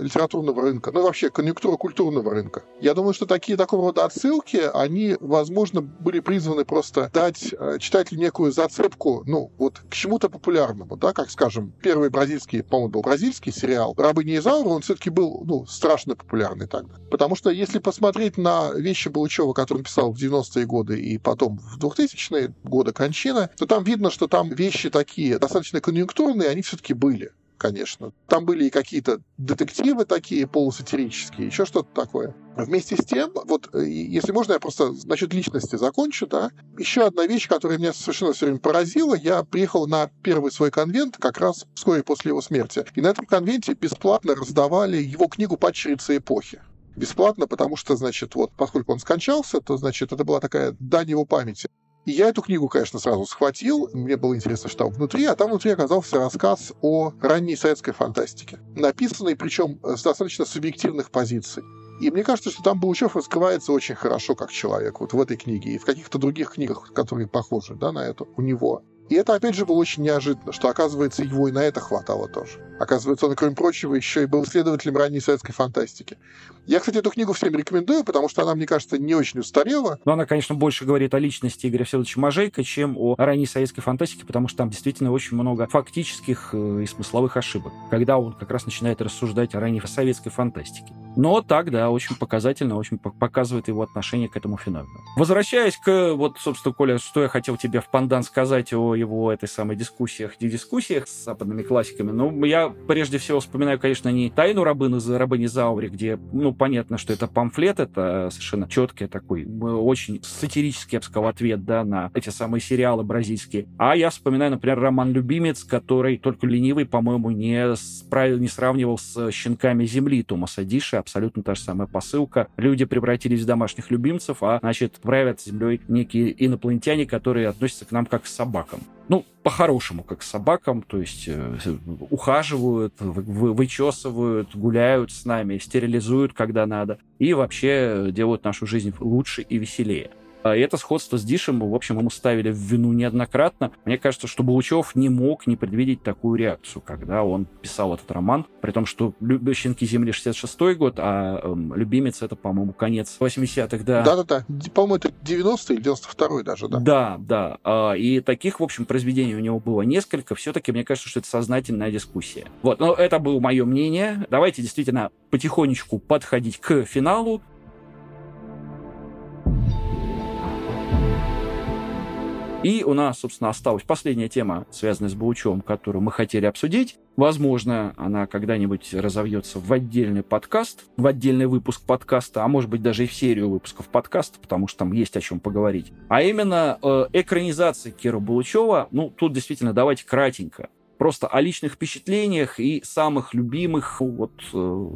литературного рынка, ну и вообще конъюнктура культурного рынка. Я думаю, что такие такого рода отсылки, они, возможно, были призваны просто дать э, читателю некую зацепку, ну, вот к чему-то популярному, да, как, скажем, первый бразильский, по-моему, был бразильский сериал «Рабыня Изаура», он все-таки был, ну, страшно популярный тогда. Потому что если посмотреть на вещи Балычева, которые он писал в 90-е годы и потом в 2000-е годы кончина, то там видно, что там вещи такие достаточно конъюнктурные, они все-таки были конечно. Там были и какие-то детективы такие полусатирические, еще что-то такое. Вместе с тем, вот если можно, я просто насчет личности закончу, да. Еще одна вещь, которая меня совершенно все время поразила, я приехал на первый свой конвент как раз вскоре после его смерти. И на этом конвенте бесплатно раздавали его книгу «Падчерица эпохи» бесплатно, потому что, значит, вот, поскольку он скончался, то, значит, это была такая дань его памяти. И я эту книгу, конечно, сразу схватил. Мне было интересно, что там внутри. А там внутри оказался рассказ о ранней советской фантастике. Написанный, причем с достаточно субъективных позиций. И мне кажется, что там Булычев раскрывается очень хорошо как человек вот в этой книге и в каких-то других книгах, которые похожи да, на эту у него. И это, опять же, было очень неожиданно, что, оказывается, его и на это хватало тоже. Оказывается, он, кроме прочего, еще и был исследователем ранней советской фантастики. Я, кстати, эту книгу всем рекомендую, потому что она, мне кажется, не очень устарела. Но она, конечно, больше говорит о личности Игоря Всеволодовича Можейко, чем о ранней советской фантастике, потому что там действительно очень много фактических э, и смысловых ошибок, когда он как раз начинает рассуждать о ранней советской фантастике. Но так, да, очень показательно, очень показывает его отношение к этому феномену. Возвращаясь к, вот, собственно, Коля, что я хотел тебе в пандан сказать о его этой самой дискуссиях, дискуссиях с западными классиками, ну, я прежде всего вспоминаю, конечно, не «Тайну рабыны, рабыни Заури», где, ну, понятно, что это памфлет, это совершенно четкий такой, очень сатирический, я бы сказал, ответ, да, на эти самые сериалы бразильские. А я вспоминаю, например, роман «Любимец», который только ленивый, по-моему, не, справил, не сравнивал с «Щенками земли» Томаса Диша, абсолютно та же самая посылка. Люди превратились в домашних любимцев, а, значит, правят землей некие инопланетяне, которые относятся к нам как к собакам ну, по-хорошему, как к собакам, то есть э, ухаживают, вы, вычесывают, гуляют с нами, стерилизуют, когда надо, и вообще делают нашу жизнь лучше и веселее. А, и это сходство с Дишем, в общем, ему ставили в вину неоднократно. Мне кажется, что Булычев не мог не предвидеть такую реакцию, когда он писал этот роман, при том, что «Щенки земли» 66 год, а эм, «Любимец» — это, по-моему, конец 80-х, да. Да-да-да, по-моему, это 90-й или 92-й даже, да. Да, да. А, и таких, в общем, произведений у него было несколько. Все-таки мне кажется, что это сознательная дискуссия. Вот, но это было мое мнение. Давайте действительно потихонечку подходить к финалу. И у нас, собственно, осталась последняя тема, связанная с Баучевым, которую мы хотели обсудить. Возможно, она когда-нибудь разовьется в отдельный подкаст, в отдельный выпуск подкаста, а может быть даже и в серию выпусков подкаста, потому что там есть о чем поговорить. А именно э, экранизация Кира Булычева. Ну, тут действительно давайте кратенько просто о личных впечатлениях и самых любимых. Вот э,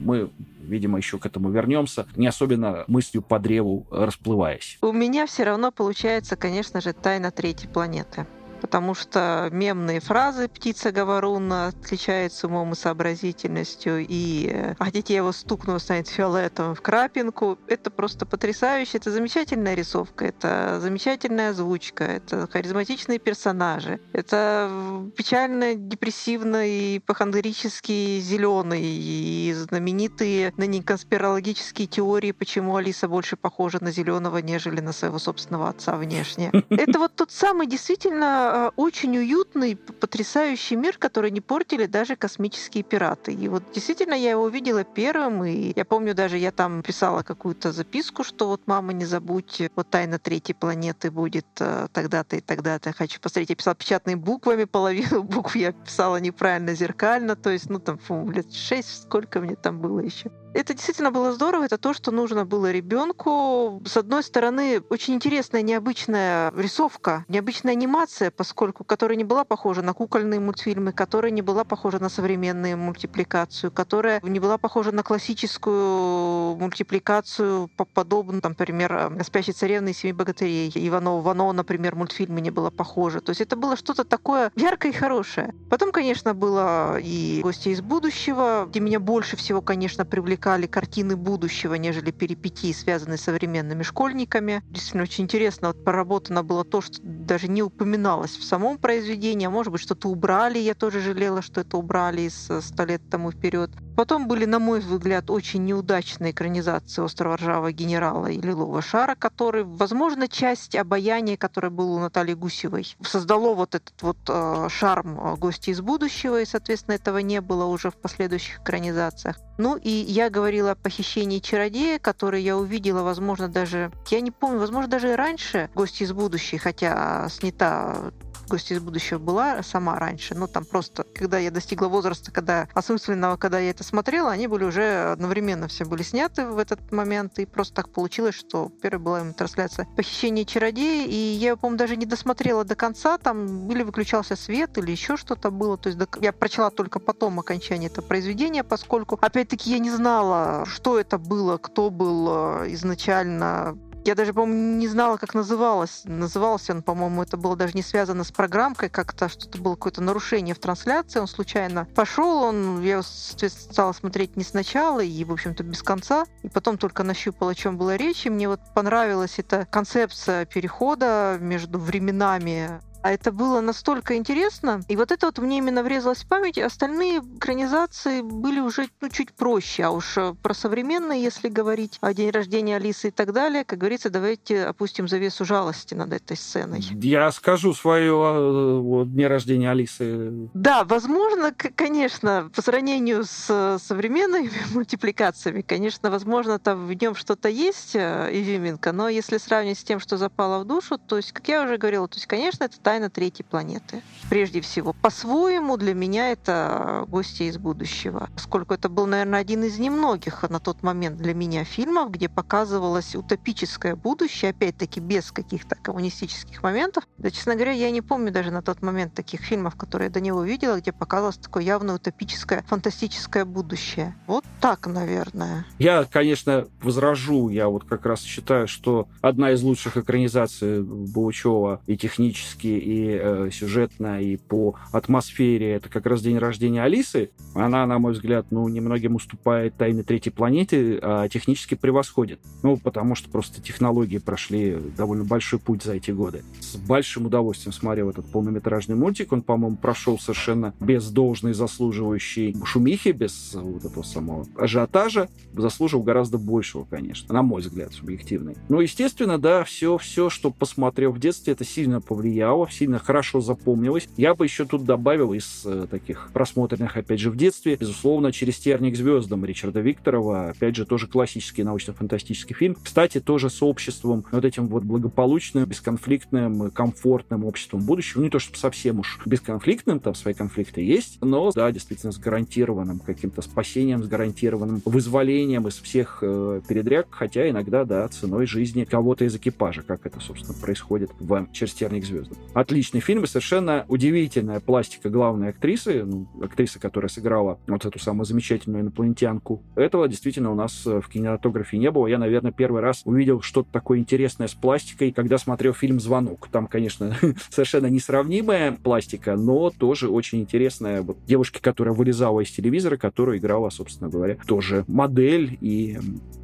мы, видимо, еще к этому вернемся, не особенно мыслью по древу расплываясь. У меня все равно получается, конечно же, тайна третьей планеты потому что мемные фразы «птица говорун» отличается умом и сообразительностью, и «хотите, я его стукну, станет фиолетовым в крапинку». Это просто потрясающе, это замечательная рисовка, это замечательная озвучка, это харизматичные персонажи, это печально, депрессивно и похондрически зеленый, и знаменитые ныне конспирологические теории, почему Алиса больше похожа на зеленого, нежели на своего собственного отца внешне. Это вот тот самый действительно а, очень уютный, потрясающий мир, который не портили даже космические пираты. И вот действительно я его увидела первым, и я помню даже, я там писала какую-то записку, что вот мама, не забудь, вот тайна третьей планеты будет а, тогда-то и тогда-то. Хочу посмотреть. Я писала печатными буквами, половину букв я писала неправильно, зеркально, то есть, ну там, фу, лет шесть, сколько мне там было еще. Это действительно было здорово, это то, что нужно было ребенку. С одной стороны, очень интересная, необычная рисовка, необычная анимация, поскольку которая не была похожа на кукольные мультфильмы, которая не была похожа на современную мультипликацию, которая не была похожа на классическую мультипликацию, подобную, там, например, «Спящей царевны и семи богатырей». Иванова Вано, например, мультфильме не было похоже. То есть это было что-то такое яркое и хорошее. Потом, конечно, было и «Гости из будущего», где меня больше всего, конечно, привлекали картины будущего, нежели перипетии, связанные с современными школьниками. Действительно, очень интересно вот проработано было то, что даже не упоминалось в самом произведении, а может быть, что-то убрали. Я тоже жалела, что это убрали из «Сто лет тому вперед». Потом были, на мой взгляд, очень неудачные экранизации «Острова ржавого генерала» и «Лилового шара», который, возможно, часть обаяния, которое было у Натальи Гусевой, создало вот этот вот э, шарм э, «Гости из будущего», и, соответственно, этого не было уже в последующих экранизациях. Ну и я говорила о похищении чародея, который я увидела, возможно, даже, я не помню, возможно, даже и раньше «Гости из будущего», хотя снята «Гости из будущего» была сама раньше, но там просто, когда я достигла возраста, когда осмысленного, когда я это смотрела, они были уже одновременно все были сняты в этот момент, и просто так получилось, что первая была им трансляция «Похищение чародея», и я, по-моему, даже не досмотрела до конца, там или выключался свет, или еще что-то было, то есть я прочла только потом окончание этого произведения, поскольку, опять-таки, я не знала, что это было, кто был э, изначально я даже, по-моему, не знала, как называлось. Назывался он, по-моему, это было даже не связано с программкой, как-то что-то было какое-то нарушение в трансляции. Он случайно пошел, он, я стала смотреть не сначала и, в общем-то, без конца. И потом только нащупала, о чем была речь. И мне вот понравилась эта концепция перехода между временами А это было настолько интересно. И вот это вот мне именно врезалось в память. Остальные экранизации были уже ну, чуть проще. А уж э, про современные, если говорить о день рождения Алисы и так далее, как говорится, давайте опустим завесу жалости над этой сценой. Я скажу свое э, вот, день рождения Алисы. Да, возможно, конечно, по сравнению с э, современными мультипликациями, конечно, возможно, там в нем что-то есть, изюминка, но если сравнить с тем, что запало в душу, то есть, как я уже говорила, то есть, конечно, это тайна третьей планеты. Прежде всего, по-своему для меня это гости из будущего. Поскольку это был, наверное, один из немногих на тот момент для меня фильмов, где показывалось утопическое будущее, опять-таки без каких-то коммунистических моментов. Да, честно говоря, я не помню даже на тот момент таких фильмов, которые я до него видела, где показывалось такое явно утопическое, фантастическое будущее. Вот так, наверное. Я, конечно, возражу. Я вот как раз считаю, что одна из лучших экранизаций Баучева и технически, и э, сюжетно, и по атмосфере. Это как раз день рождения Алисы. Она, на мой взгляд, ну, немногим уступает «Тайны третьей планеты», а технически превосходит. Ну, потому что просто технологии прошли довольно большой путь за эти годы. С большим удовольствием смотрел этот полнометражный мультик. Он, по-моему, прошел совершенно без должной заслуживающей шумихи, без вот этого самого ажиотажа. Заслужил гораздо большего, конечно, на мой взгляд, субъективный. Ну, естественно, да, все, все, что посмотрел в детстве, это сильно повлияло, сильно хорошо запомнилось. Я бы еще тут добавил из э, таких просмотренных, опять же, в детстве, безусловно, «Через терник звездам» Ричарда Викторова, опять же, тоже классический научно-фантастический фильм. Кстати, тоже с обществом, вот этим вот благополучным, бесконфликтным, комфортным обществом будущего. Ну, не то, чтобы совсем уж бесконфликтным, там свои конфликты есть, но, да, действительно, с гарантированным каким-то спасением, с гарантированным вызволением из всех э, передряг, хотя иногда, да, ценой жизни кого-то из экипажа, как это, собственно, происходит в «Через терник звездам». Отличный фильм и совершенно удивительная пластика главной актрисы, ну, актрисы, которая сыграла вот эту самую замечательную инопланетянку. Этого действительно у нас э, в кинематографе не было. Я, наверное, первый раз увидел что-то такое интересное с пластикой, когда смотрел фильм «Звонок». Там, конечно, совершенно несравнимая пластика, но тоже очень интересная. Вот девушка, которая вылезала из телевизора, которая играла, собственно говоря, тоже модель и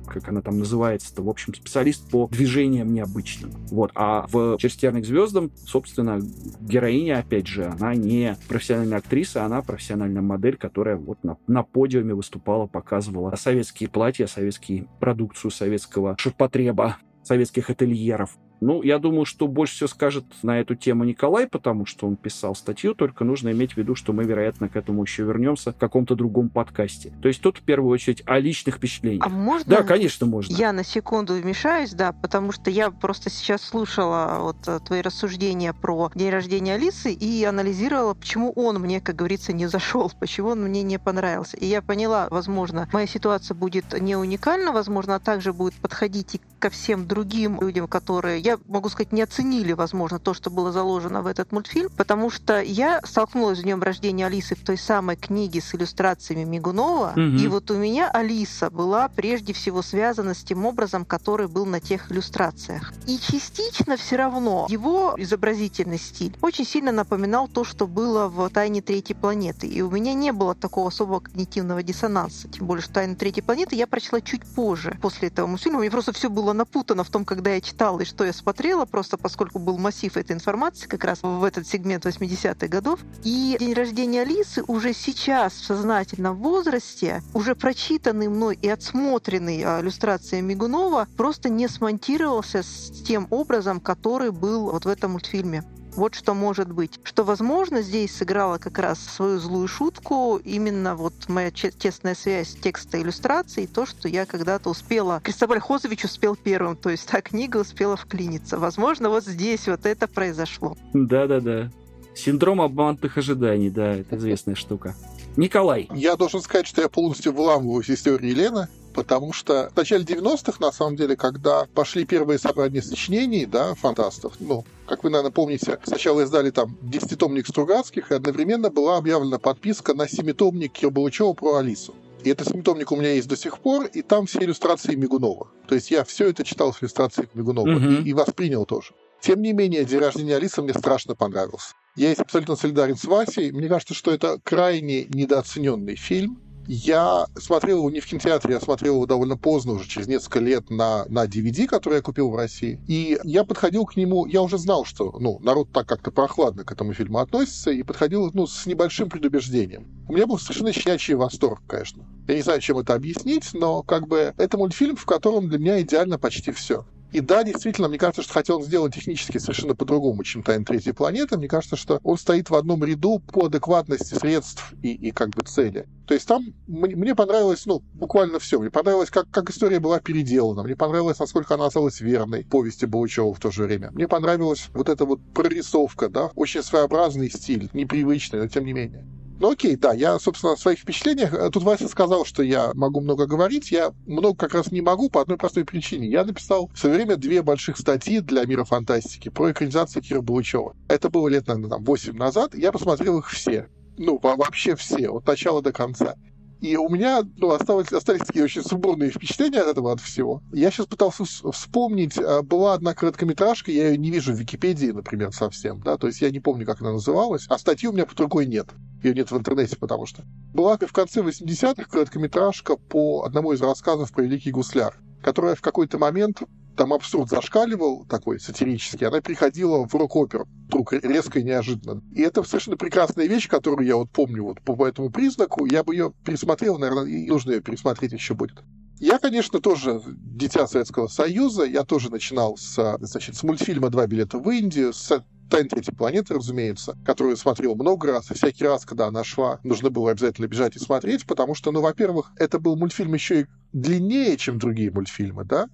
как она там называется-то, в общем, специалист по движениям необычным. Вот. А в «Через терник звездам», собственно, героиня, опять же, она не профессиональная актриса, она профессиональная модель, которая вот на, на подиуме выступала, показывала советские платья, советские продукцию советского ширпотреба, советских ательеров. Ну, я думаю, что больше всего скажет на эту тему Николай, потому что он писал статью, только нужно иметь в виду, что мы, вероятно, к этому еще вернемся в каком-то другом подкасте. То есть тут в первую очередь о личных впечатлениях. А можно? Да, конечно, можно. Я на секунду вмешаюсь, да, потому что я просто сейчас слушала вот э, твои рассуждения про день рождения Алисы и анализировала, почему он мне, как говорится, не зашел, почему он мне не понравился. И я поняла, возможно, моя ситуация будет не уникальна, возможно, также будет подходить и ко всем другим людям, которые я могу сказать, не оценили, возможно, то, что было заложено в этот мультфильм, потому что я столкнулась с днем рождения Алисы в той самой книге с иллюстрациями Мигунова, угу. и вот у меня Алиса была прежде всего связана с тем образом, который был на тех иллюстрациях. И частично все равно его изобразительный стиль очень сильно напоминал то, что было в «Тайне третьей планеты». И у меня не было такого особого когнитивного диссонанса. Тем более, что «Тайны третьей планеты» я прочла чуть позже, после этого мультфильма. Мне просто все было напутано в том, когда я читала и что я смотрела, просто поскольку был массив этой информации как раз в этот сегмент 80-х годов. И день рождения Алисы уже сейчас в сознательном возрасте, уже прочитанный мной и отсмотренный а, иллюстрация Мигунова, просто не смонтировался с тем образом, который был вот в этом мультфильме. Вот что может быть. Что, возможно, здесь сыграла как раз свою злую шутку именно вот моя тесная связь текста и иллюстрации, и то, что я когда-то успела... Кристобаль Хозович успел первым, то есть та книга успела вклиниться. Возможно, вот здесь вот это произошло. Да-да-да. Синдром обманутых ожиданий, да, это известная штука. Николай. Я должен сказать, что я полностью вламываюсь в историю Елены потому что в начале 90-х, на самом деле, когда пошли первые собрания сочинений, да, фантастов, ну, как вы, наверное, помните, сначала издали там десятитомник Стругацких, и одновременно была объявлена подписка на семитомник Кирбалычева про Алису. И этот семитомник у меня есть до сих пор, и там все иллюстрации Мигунова. То есть я все это читал с иллюстрацией Мигунова угу. и, и воспринял тоже. Тем не менее, день рождения Алисы мне страшно понравился. Я есть абсолютно солидарен с Васей. Мне кажется, что это крайне недооцененный фильм Я смотрел его не в кинотеатре, я смотрел его довольно поздно, уже через несколько лет на, на DVD, который я купил в России. И я подходил к нему, я уже знал, что ну, народ так как-то прохладно к этому фильму относится, и подходил ну, с небольшим предубеждением. У меня был совершенно щенячий восторг, конечно. Я не знаю, чем это объяснить, но как бы это мультфильм, в котором для меня идеально почти все. И да, действительно, мне кажется, что хотел он сделать технически совершенно по-другому, чем «Тайна третьей планеты». Мне кажется, что он стоит в одном ряду по адекватности средств и, и как бы цели. То есть там мне, понравилось, ну, буквально все. Мне понравилось, как, как история была переделана. Мне понравилось, насколько она осталась верной повести Баучева в то же время. Мне понравилась вот эта вот прорисовка, да, очень своеобразный стиль, непривычный, но тем не менее. Ну окей, да, я, собственно, о своих впечатлениях. Э, тут Вася сказал, что я могу много говорить. Я много как раз не могу по одной простой причине. Я написал в свое время две больших статьи для мира фантастики про экранизацию Кира Булычева. Это было лет, наверное, там, 8 назад. Я посмотрел их все. Ну, вообще все, от начала до конца. И у меня ну, осталось, остались такие очень сумбурные впечатления от этого, от всего. Я сейчас пытался вспомнить. А, была одна короткометражка, я ее не вижу в Википедии, например, совсем. Да? То есть я не помню, как она называлась. А статьи у меня под рукой нет. Ее нет в интернете, потому что. Была в конце 80-х короткометражка по одному из рассказов про Великий Гусляр, которая в какой-то момент там абсурд зашкаливал такой сатирический, она приходила в рок-оперу вдруг резко и неожиданно. И это совершенно прекрасная вещь, которую я вот помню вот по этому признаку. Я бы ее пересмотрел, наверное, и нужно ее пересмотреть еще будет. Я, конечно, тоже дитя Советского Союза. Я тоже начинал с, значит, с мультфильма «Два билета в Индию», с «Тайн третьей планеты», разумеется, которую смотрел много раз, и всякий раз, когда она шла, нужно было обязательно бежать и смотреть, потому что, ну, во-первых, это был мультфильм еще и длиннее, чем другие мультфильмы, да,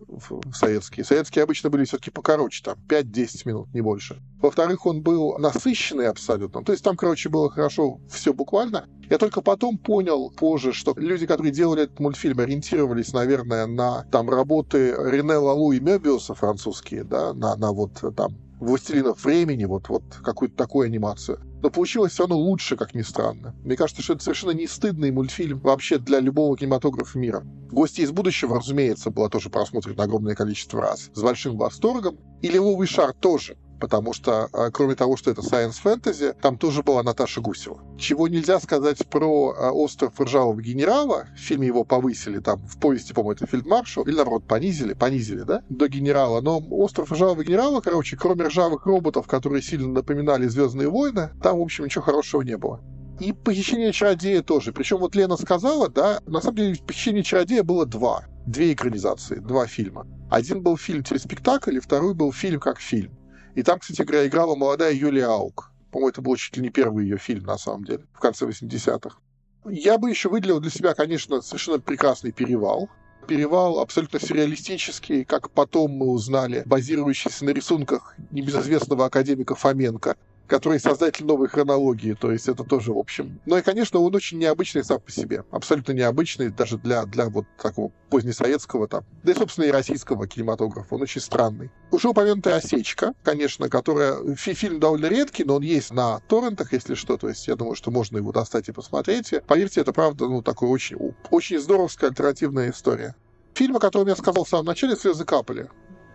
советские. Советские обычно были все-таки покороче, там, 5-10 минут, не больше. Во-вторых, он был насыщенный абсолютно. То есть там, короче, было хорошо все буквально. Я только потом понял позже, что люди, которые делали этот мультфильм, ориентировались, наверное, на там работы Рене Лалу и Мебиуса французские, да, на, на вот там «Властелинов времени», вот, вот какую-то такую анимацию. Но получилось все равно лучше, как ни странно. Мне кажется, что это совершенно не стыдный мультфильм вообще для любого кинематографа мира. «Гости из будущего», разумеется, была тоже просмотрена огромное количество раз. С большим восторгом. И «Лиловый шар» тоже потому что, а, кроме того, что это science fantasy, там тоже была Наташа Гусева. Чего нельзя сказать про а, «Остров ржавого генерала», в фильме его повысили, там, в повести, по-моему, это фельдмаршал, или, наоборот, понизили, понизили, да, до генерала. Но «Остров ржавого генерала», короче, кроме ржавых роботов, которые сильно напоминали «Звездные войны», там, в общем, ничего хорошего не было. И «Похищение чародея» тоже. Причем вот Лена сказала, да, на самом деле «Похищение чародея» было два. Две экранизации, два фильма. Один был фильм телеспектакль, и второй был фильм как фильм. И там, кстати говоря, играла молодая Юлия Аук. По-моему, это был чуть ли не первый ее фильм, на самом деле, в конце 80-х. Я бы еще выделил для себя, конечно, совершенно прекрасный «Перевал». Перевал абсолютно сюрреалистический, как потом мы узнали, базирующийся на рисунках небезызвестного академика Фоменко, который создатель новой хронологии, то есть это тоже, в общем. Ну и, конечно, он очень необычный сам по себе, абсолютно необычный даже для, для вот такого позднесоветского там, да и, собственно, и российского кинематографа, он очень странный. Уже упомянутая «Осечка», конечно, которая, фи фильм довольно редкий, но он есть на торрентах, если что, то есть я думаю, что можно его достать и посмотреть. Поверьте, это правда, ну, такой очень, очень здоровская альтернативная история. Фильм, о котором я сказал в самом начале, «Слезы капали»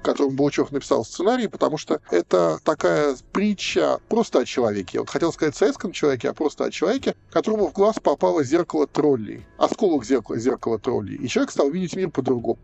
которым Булычев написал сценарий, потому что это такая притча просто о человеке. Вот хотел сказать советском человеке, а просто о человеке, которому в глаз попало зеркало троллей, осколок зеркала, зеркала троллей. И человек стал видеть мир по-другому.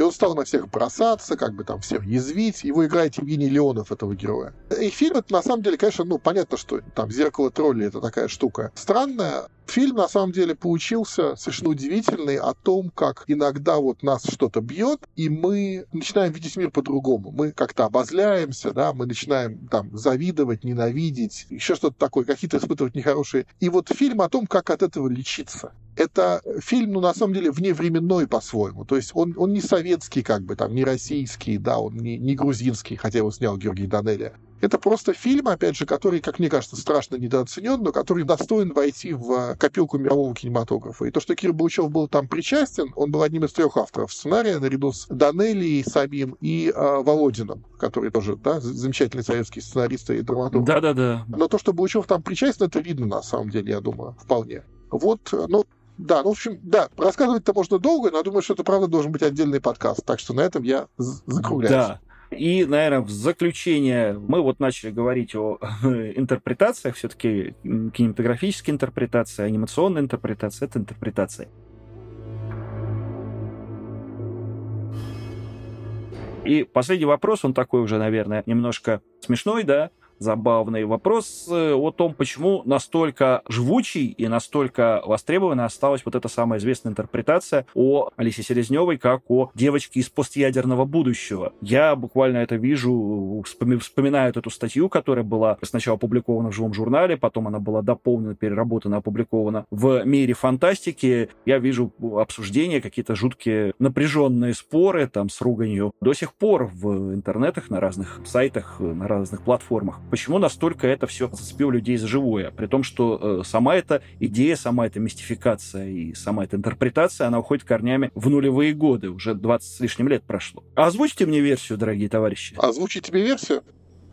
И он стал на всех бросаться, как бы там всем язвить. Его играет Евгений Леонов, этого героя. И фильм это на самом деле, конечно, ну, понятно, что там «Зеркало тролли» — это такая штука странная. Фильм, на самом деле, получился совершенно удивительный о том, как иногда вот нас что-то бьет, и мы начинаем видеть мир по-другому. Мы как-то обозляемся, да, мы начинаем там завидовать, ненавидеть, еще что-то такое, какие-то испытывать нехорошие. И вот фильм о том, как от этого лечиться это фильм, ну, на самом деле, вневременной по-своему. То есть он, он не советский, как бы, там, не российский, да, он не, не грузинский, хотя его снял Георгий Данелия. Это просто фильм, опять же, который, как мне кажется, страшно недооценен, но который достоин войти в копилку мирового кинематографа. И то, что Кир Булычев был там причастен, он был одним из трех авторов сценария, наряду с Данелией самим и э, Володиным, который тоже, да, замечательный советский сценарист и драматург. Да-да-да. Но то, что Булычев там причастен, это видно, на самом деле, я думаю, вполне. Вот, ну, да, ну, в общем, да, рассказывать-то можно долго, но я думаю, что это, правда, должен быть отдельный подкаст. Так что на этом я закругляюсь. Да. И, наверное, в заключение мы вот начали говорить о интерпретациях, все-таки кинематографические интерпретации, анимационная интерпретация — это интерпретация. И последний вопрос, он такой уже, наверное, немножко смешной, да, забавный вопрос э, о том, почему настолько живучий и настолько востребованной осталась вот эта самая известная интерпретация о Алисе Селезневой как о девочке из постъядерного будущего. Я буквально это вижу, вспоминаю эту статью, которая была сначала опубликована в живом журнале, потом она была дополнена, переработана, опубликована в мире фантастики. Я вижу обсуждения, какие-то жуткие напряженные споры там с руганью до сих пор в интернетах, на разных сайтах, на разных платформах почему настолько это все зацепило людей за живое, при том, что э, сама эта идея, сама эта мистификация и сама эта интерпретация, она уходит корнями в нулевые годы, уже 20 с лишним лет прошло. Озвучьте мне версию, дорогие товарищи. Озвучить тебе версию?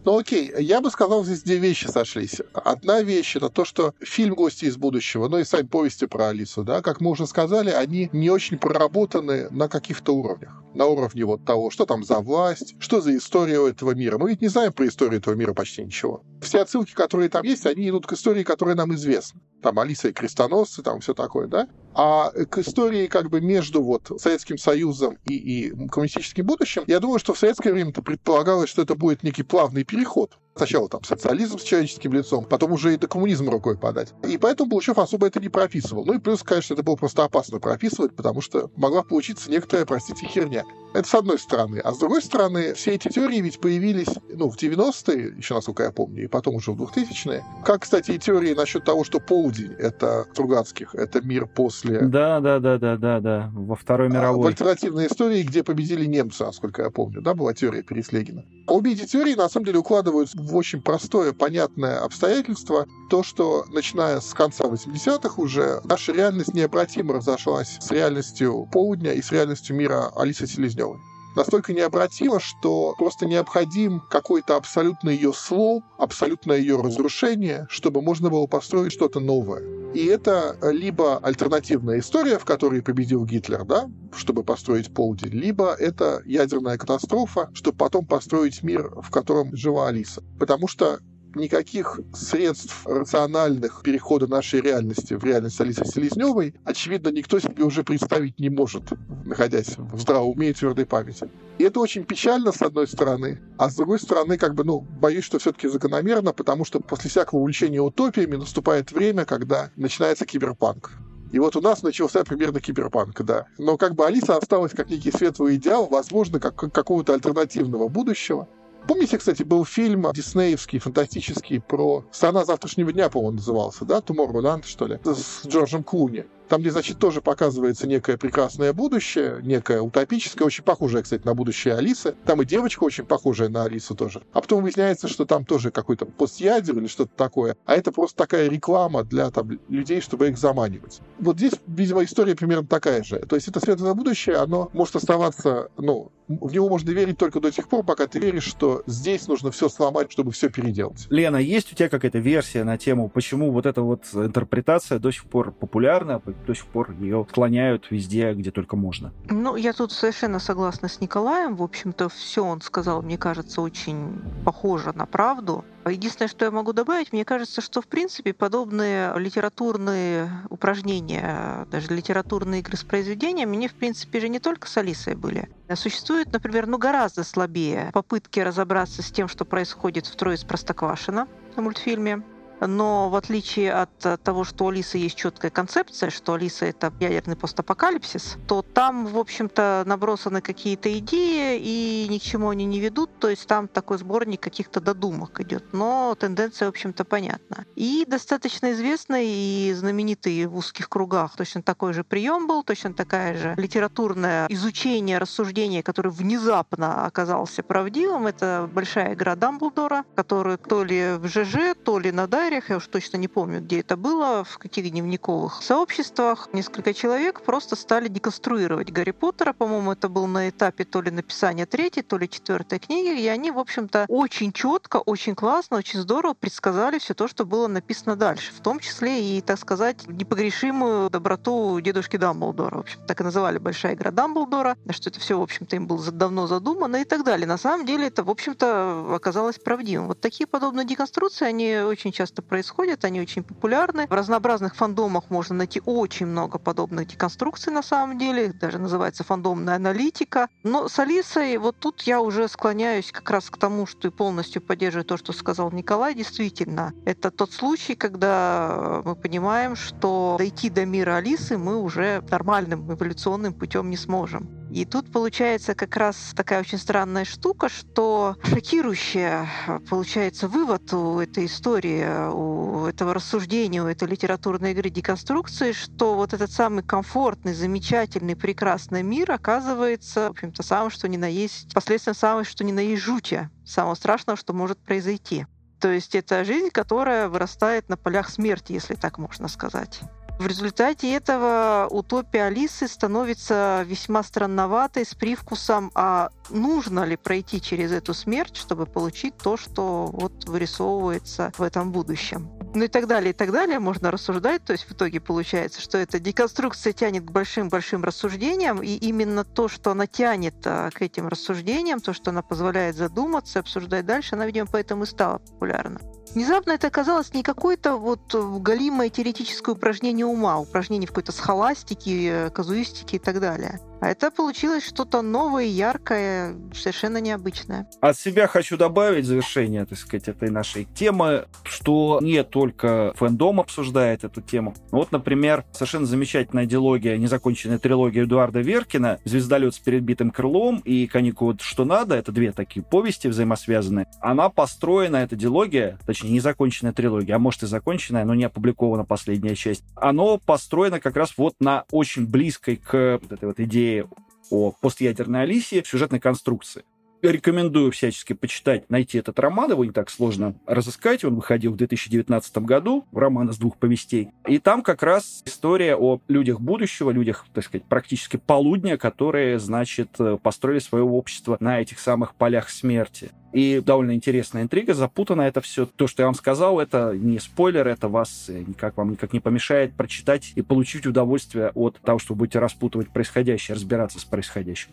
Ну окей, я бы сказал, здесь две вещи сошлись. Одна вещь — это то, что фильм «Гости из будущего», ну и сами повести про Алису, да, как мы уже сказали, они не очень проработаны на каких-то уровнях. На уровне вот того, что там за власть, что за история этого мира. Мы ведь не знаем про историю этого мира почти ничего. Все отсылки, которые там есть, они идут к истории, которая нам известна. Там Алиса и крестоносцы, там все такое, да? А к истории как бы между вот Советским Союзом и, и коммунистическим будущим, я думаю, что в советское время-то предполагалось, что это будет некий плавный переход. Сначала там социализм с человеческим лицом, потом уже и до коммунизма рукой подать. И поэтому Булычев особо это не прописывал. Ну и плюс, конечно, это было просто опасно прописывать, потому что могла получиться некоторая, простите, херня. Это с одной стороны. А с другой стороны, все эти теории ведь появились ну, в 90-е, еще насколько я помню, и потом уже в 2000-е. Как, кстати, и теории насчет того, что полдень — это Стругацких, это мир после... Да, да, да, да, да, да, во Второй мировой. В альтернативной истории, где победили немцы, насколько я помню, да, была теория Переслегина. Обе эти теории, на самом деле, укладываются в очень простое, понятное обстоятельство, то, что начиная с конца 80-х уже наша реальность необратимо разошлась с реальностью полудня и с реальностью мира Алисы Селезневой настолько необратимо, что просто необходим какой-то абсолютно ее слом, абсолютно ее разрушение, чтобы можно было построить что-то новое. И это либо альтернативная история, в которой победил Гитлер, да, чтобы построить полдень, либо это ядерная катастрофа, чтобы потом построить мир, в котором жила Алиса. Потому что никаких средств рациональных перехода нашей реальности в реальность Алисы Селезневой, очевидно, никто себе уже представить не может, находясь в здравом уме и твердой памяти. И это очень печально, с одной стороны, а с другой стороны, как бы, ну, боюсь, что все-таки закономерно, потому что после всякого увлечения утопиями наступает время, когда начинается киберпанк. И вот у нас начался примерно киберпанк, да. Но как бы Алиса осталась как некий светлый идеал, возможно, как какого-то альтернативного будущего. Помните, кстати, был фильм диснеевский, фантастический, про «Страна завтрашнего дня», по-моему, назывался, да? «Tomorrowland», что ли? С Джорджем Клуни. Там, где, значит, тоже показывается некое прекрасное будущее, некое утопическое, очень похожее, кстати, на будущее Алисы. Там и девочка очень похожая на Алису тоже. А потом выясняется, что там тоже какой-то постъядер или что-то такое. А это просто такая реклама для там, людей, чтобы их заманивать. Вот здесь, видимо, история примерно такая же. То есть это светлое будущее, оно может оставаться, ну, в него можно верить только до тех пор, пока ты веришь, что здесь нужно все сломать, чтобы все переделать. Лена, есть у тебя какая-то версия на тему, почему вот эта вот интерпретация до сих пор популярна, до сих пор ее склоняют везде, где только можно. Ну, я тут совершенно согласна с Николаем. В общем-то, все он сказал, мне кажется, очень похоже на правду. Единственное, что я могу добавить, мне кажется, что в принципе подобные литературные упражнения, даже литературные игры с произведениями, они в принципе же не только с Алисой были. Существуют, например, ну гораздо слабее попытки разобраться с тем, что происходит в «Трое из Простоквашино» в мультфильме но в отличие от того, что у Алисы есть четкая концепция, что Алиса — это ядерный постапокалипсис, то там, в общем-то, набросаны какие-то идеи, и ни к чему они не ведут, то есть там такой сборник каких-то додумок идет, но тенденция, в общем-то, понятна. И достаточно известный и знаменитый в узких кругах точно такой же прием был, точно такая же литературное изучение, рассуждение, которое внезапно оказался правдивым, это большая игра Дамблдора, которую то ли в ЖЖ, то ли на Дай комментариях, я уж точно не помню, где это было, в каких дневниковых сообществах, несколько человек просто стали деконструировать Гарри Поттера. По-моему, это был на этапе то ли написания третьей, то ли четвертой книги, и они, в общем-то, очень четко, очень классно, очень здорово предсказали все то, что было написано дальше, в том числе и, так сказать, непогрешимую доброту дедушки Дамблдора. В общем, так и называли «Большая игра Дамблдора», что это все, в общем-то, им было давно задумано и так далее. На самом деле это, в общем-то, оказалось правдивым. Вот такие подобные деконструкции, они очень часто происходят, они очень популярны. В разнообразных фандомах можно найти очень много подобных деконструкций на самом деле, даже называется фандомная аналитика. Но с Алисой вот тут я уже склоняюсь как раз к тому, что и полностью поддерживаю то, что сказал Николай. Действительно, это тот случай, когда мы понимаем, что дойти до мира Алисы мы уже нормальным эволюционным путем не сможем. И тут получается как раз такая очень странная штука, что шокирующая получается вывод у этой истории, у этого рассуждения, у этой литературной игры деконструкции, что вот этот самый комфортный, замечательный, прекрасный мир оказывается, в общем-то, самым что ни на есть, последствием самого что ни на есть жути, самого страшного, что может произойти. То есть это жизнь, которая вырастает на полях смерти, если так можно сказать. В результате этого утопия Алисы становится весьма странноватой, с привкусом, а нужно ли пройти через эту смерть, чтобы получить то, что вот вырисовывается в этом будущем. Ну и так далее, и так далее можно рассуждать. То есть в итоге получается, что эта деконструкция тянет к большим-большим рассуждениям, и именно то, что она тянет а, к этим рассуждениям, то, что она позволяет задуматься, обсуждать дальше, она, видимо, поэтому и стала популярна. Внезапно это оказалось не какое-то вот галимое теоретическое упражнение ума, упражнение в какой-то схоластике, казуистике и так далее. А это получилось что-то новое, яркое, совершенно необычное. От себя хочу добавить завершение, так сказать, этой нашей темы, что не только фэндом обсуждает эту тему. Вот, например, совершенно замечательная диалогия, незаконченная трилогия Эдуарда Веркина «Звездолет с перебитым крылом» и «Каникулы, что надо». Это две такие повести взаимосвязанные. Она построена, эта диалогия, точнее, незаконченная трилогия, а может и законченная, но не опубликована последняя часть. Оно построено как раз вот на очень близкой к вот этой вот идее идеи о постядерной Алисе сюжетной конструкции. Рекомендую всячески почитать, найти этот роман, его не так сложно разыскать. Он выходил в 2019 году, роман из двух повестей. И там как раз история о людях будущего, людях, так сказать, практически полудня, которые, значит, построили свое общество на этих самых полях смерти. И довольно интересная интрига, запутано это все. То, что я вам сказал, это не спойлер, это вас никак вам никак не помешает прочитать и получить удовольствие от того, что вы будете распутывать происходящее, разбираться с происходящим.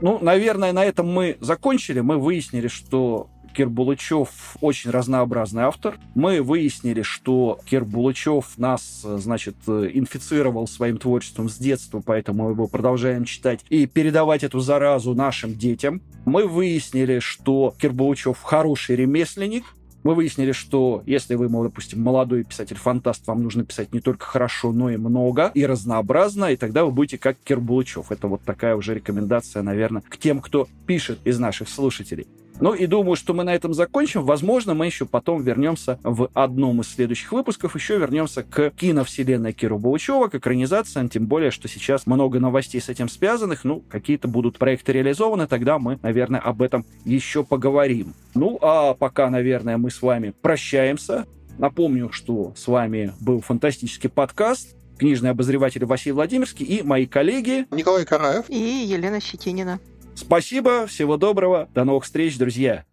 Ну, наверное, на этом мы закончили. Мы выяснили, что Кир Булычев очень разнообразный автор. Мы выяснили, что Кир Булычев нас, значит, инфицировал своим творчеством с детства, поэтому его продолжаем читать и передавать эту заразу нашим детям. Мы выяснили, что Кир Булычев хороший ремесленник, мы выяснили, что если вы, допустим, молодой писатель-фантаст, вам нужно писать не только хорошо, но и много, и разнообразно, и тогда вы будете как Кирбулычев. Это вот такая уже рекомендация, наверное, к тем, кто пишет из наших слушателей. Ну и думаю, что мы на этом закончим. Возможно, мы еще потом вернемся в одном из следующих выпусков, еще вернемся к киновселенной Киру Булычева, к экранизациям, тем более, что сейчас много новостей с этим связанных. Ну, какие-то будут проекты реализованы, тогда мы, наверное, об этом еще поговорим. Ну, а пока, наверное, мы с вами прощаемся. Напомню, что с вами был фантастический подкаст книжный обозреватель Василий Владимирский и мои коллеги Николай Караев и Елена Щетинина. Спасибо, всего доброго, до новых встреч, друзья.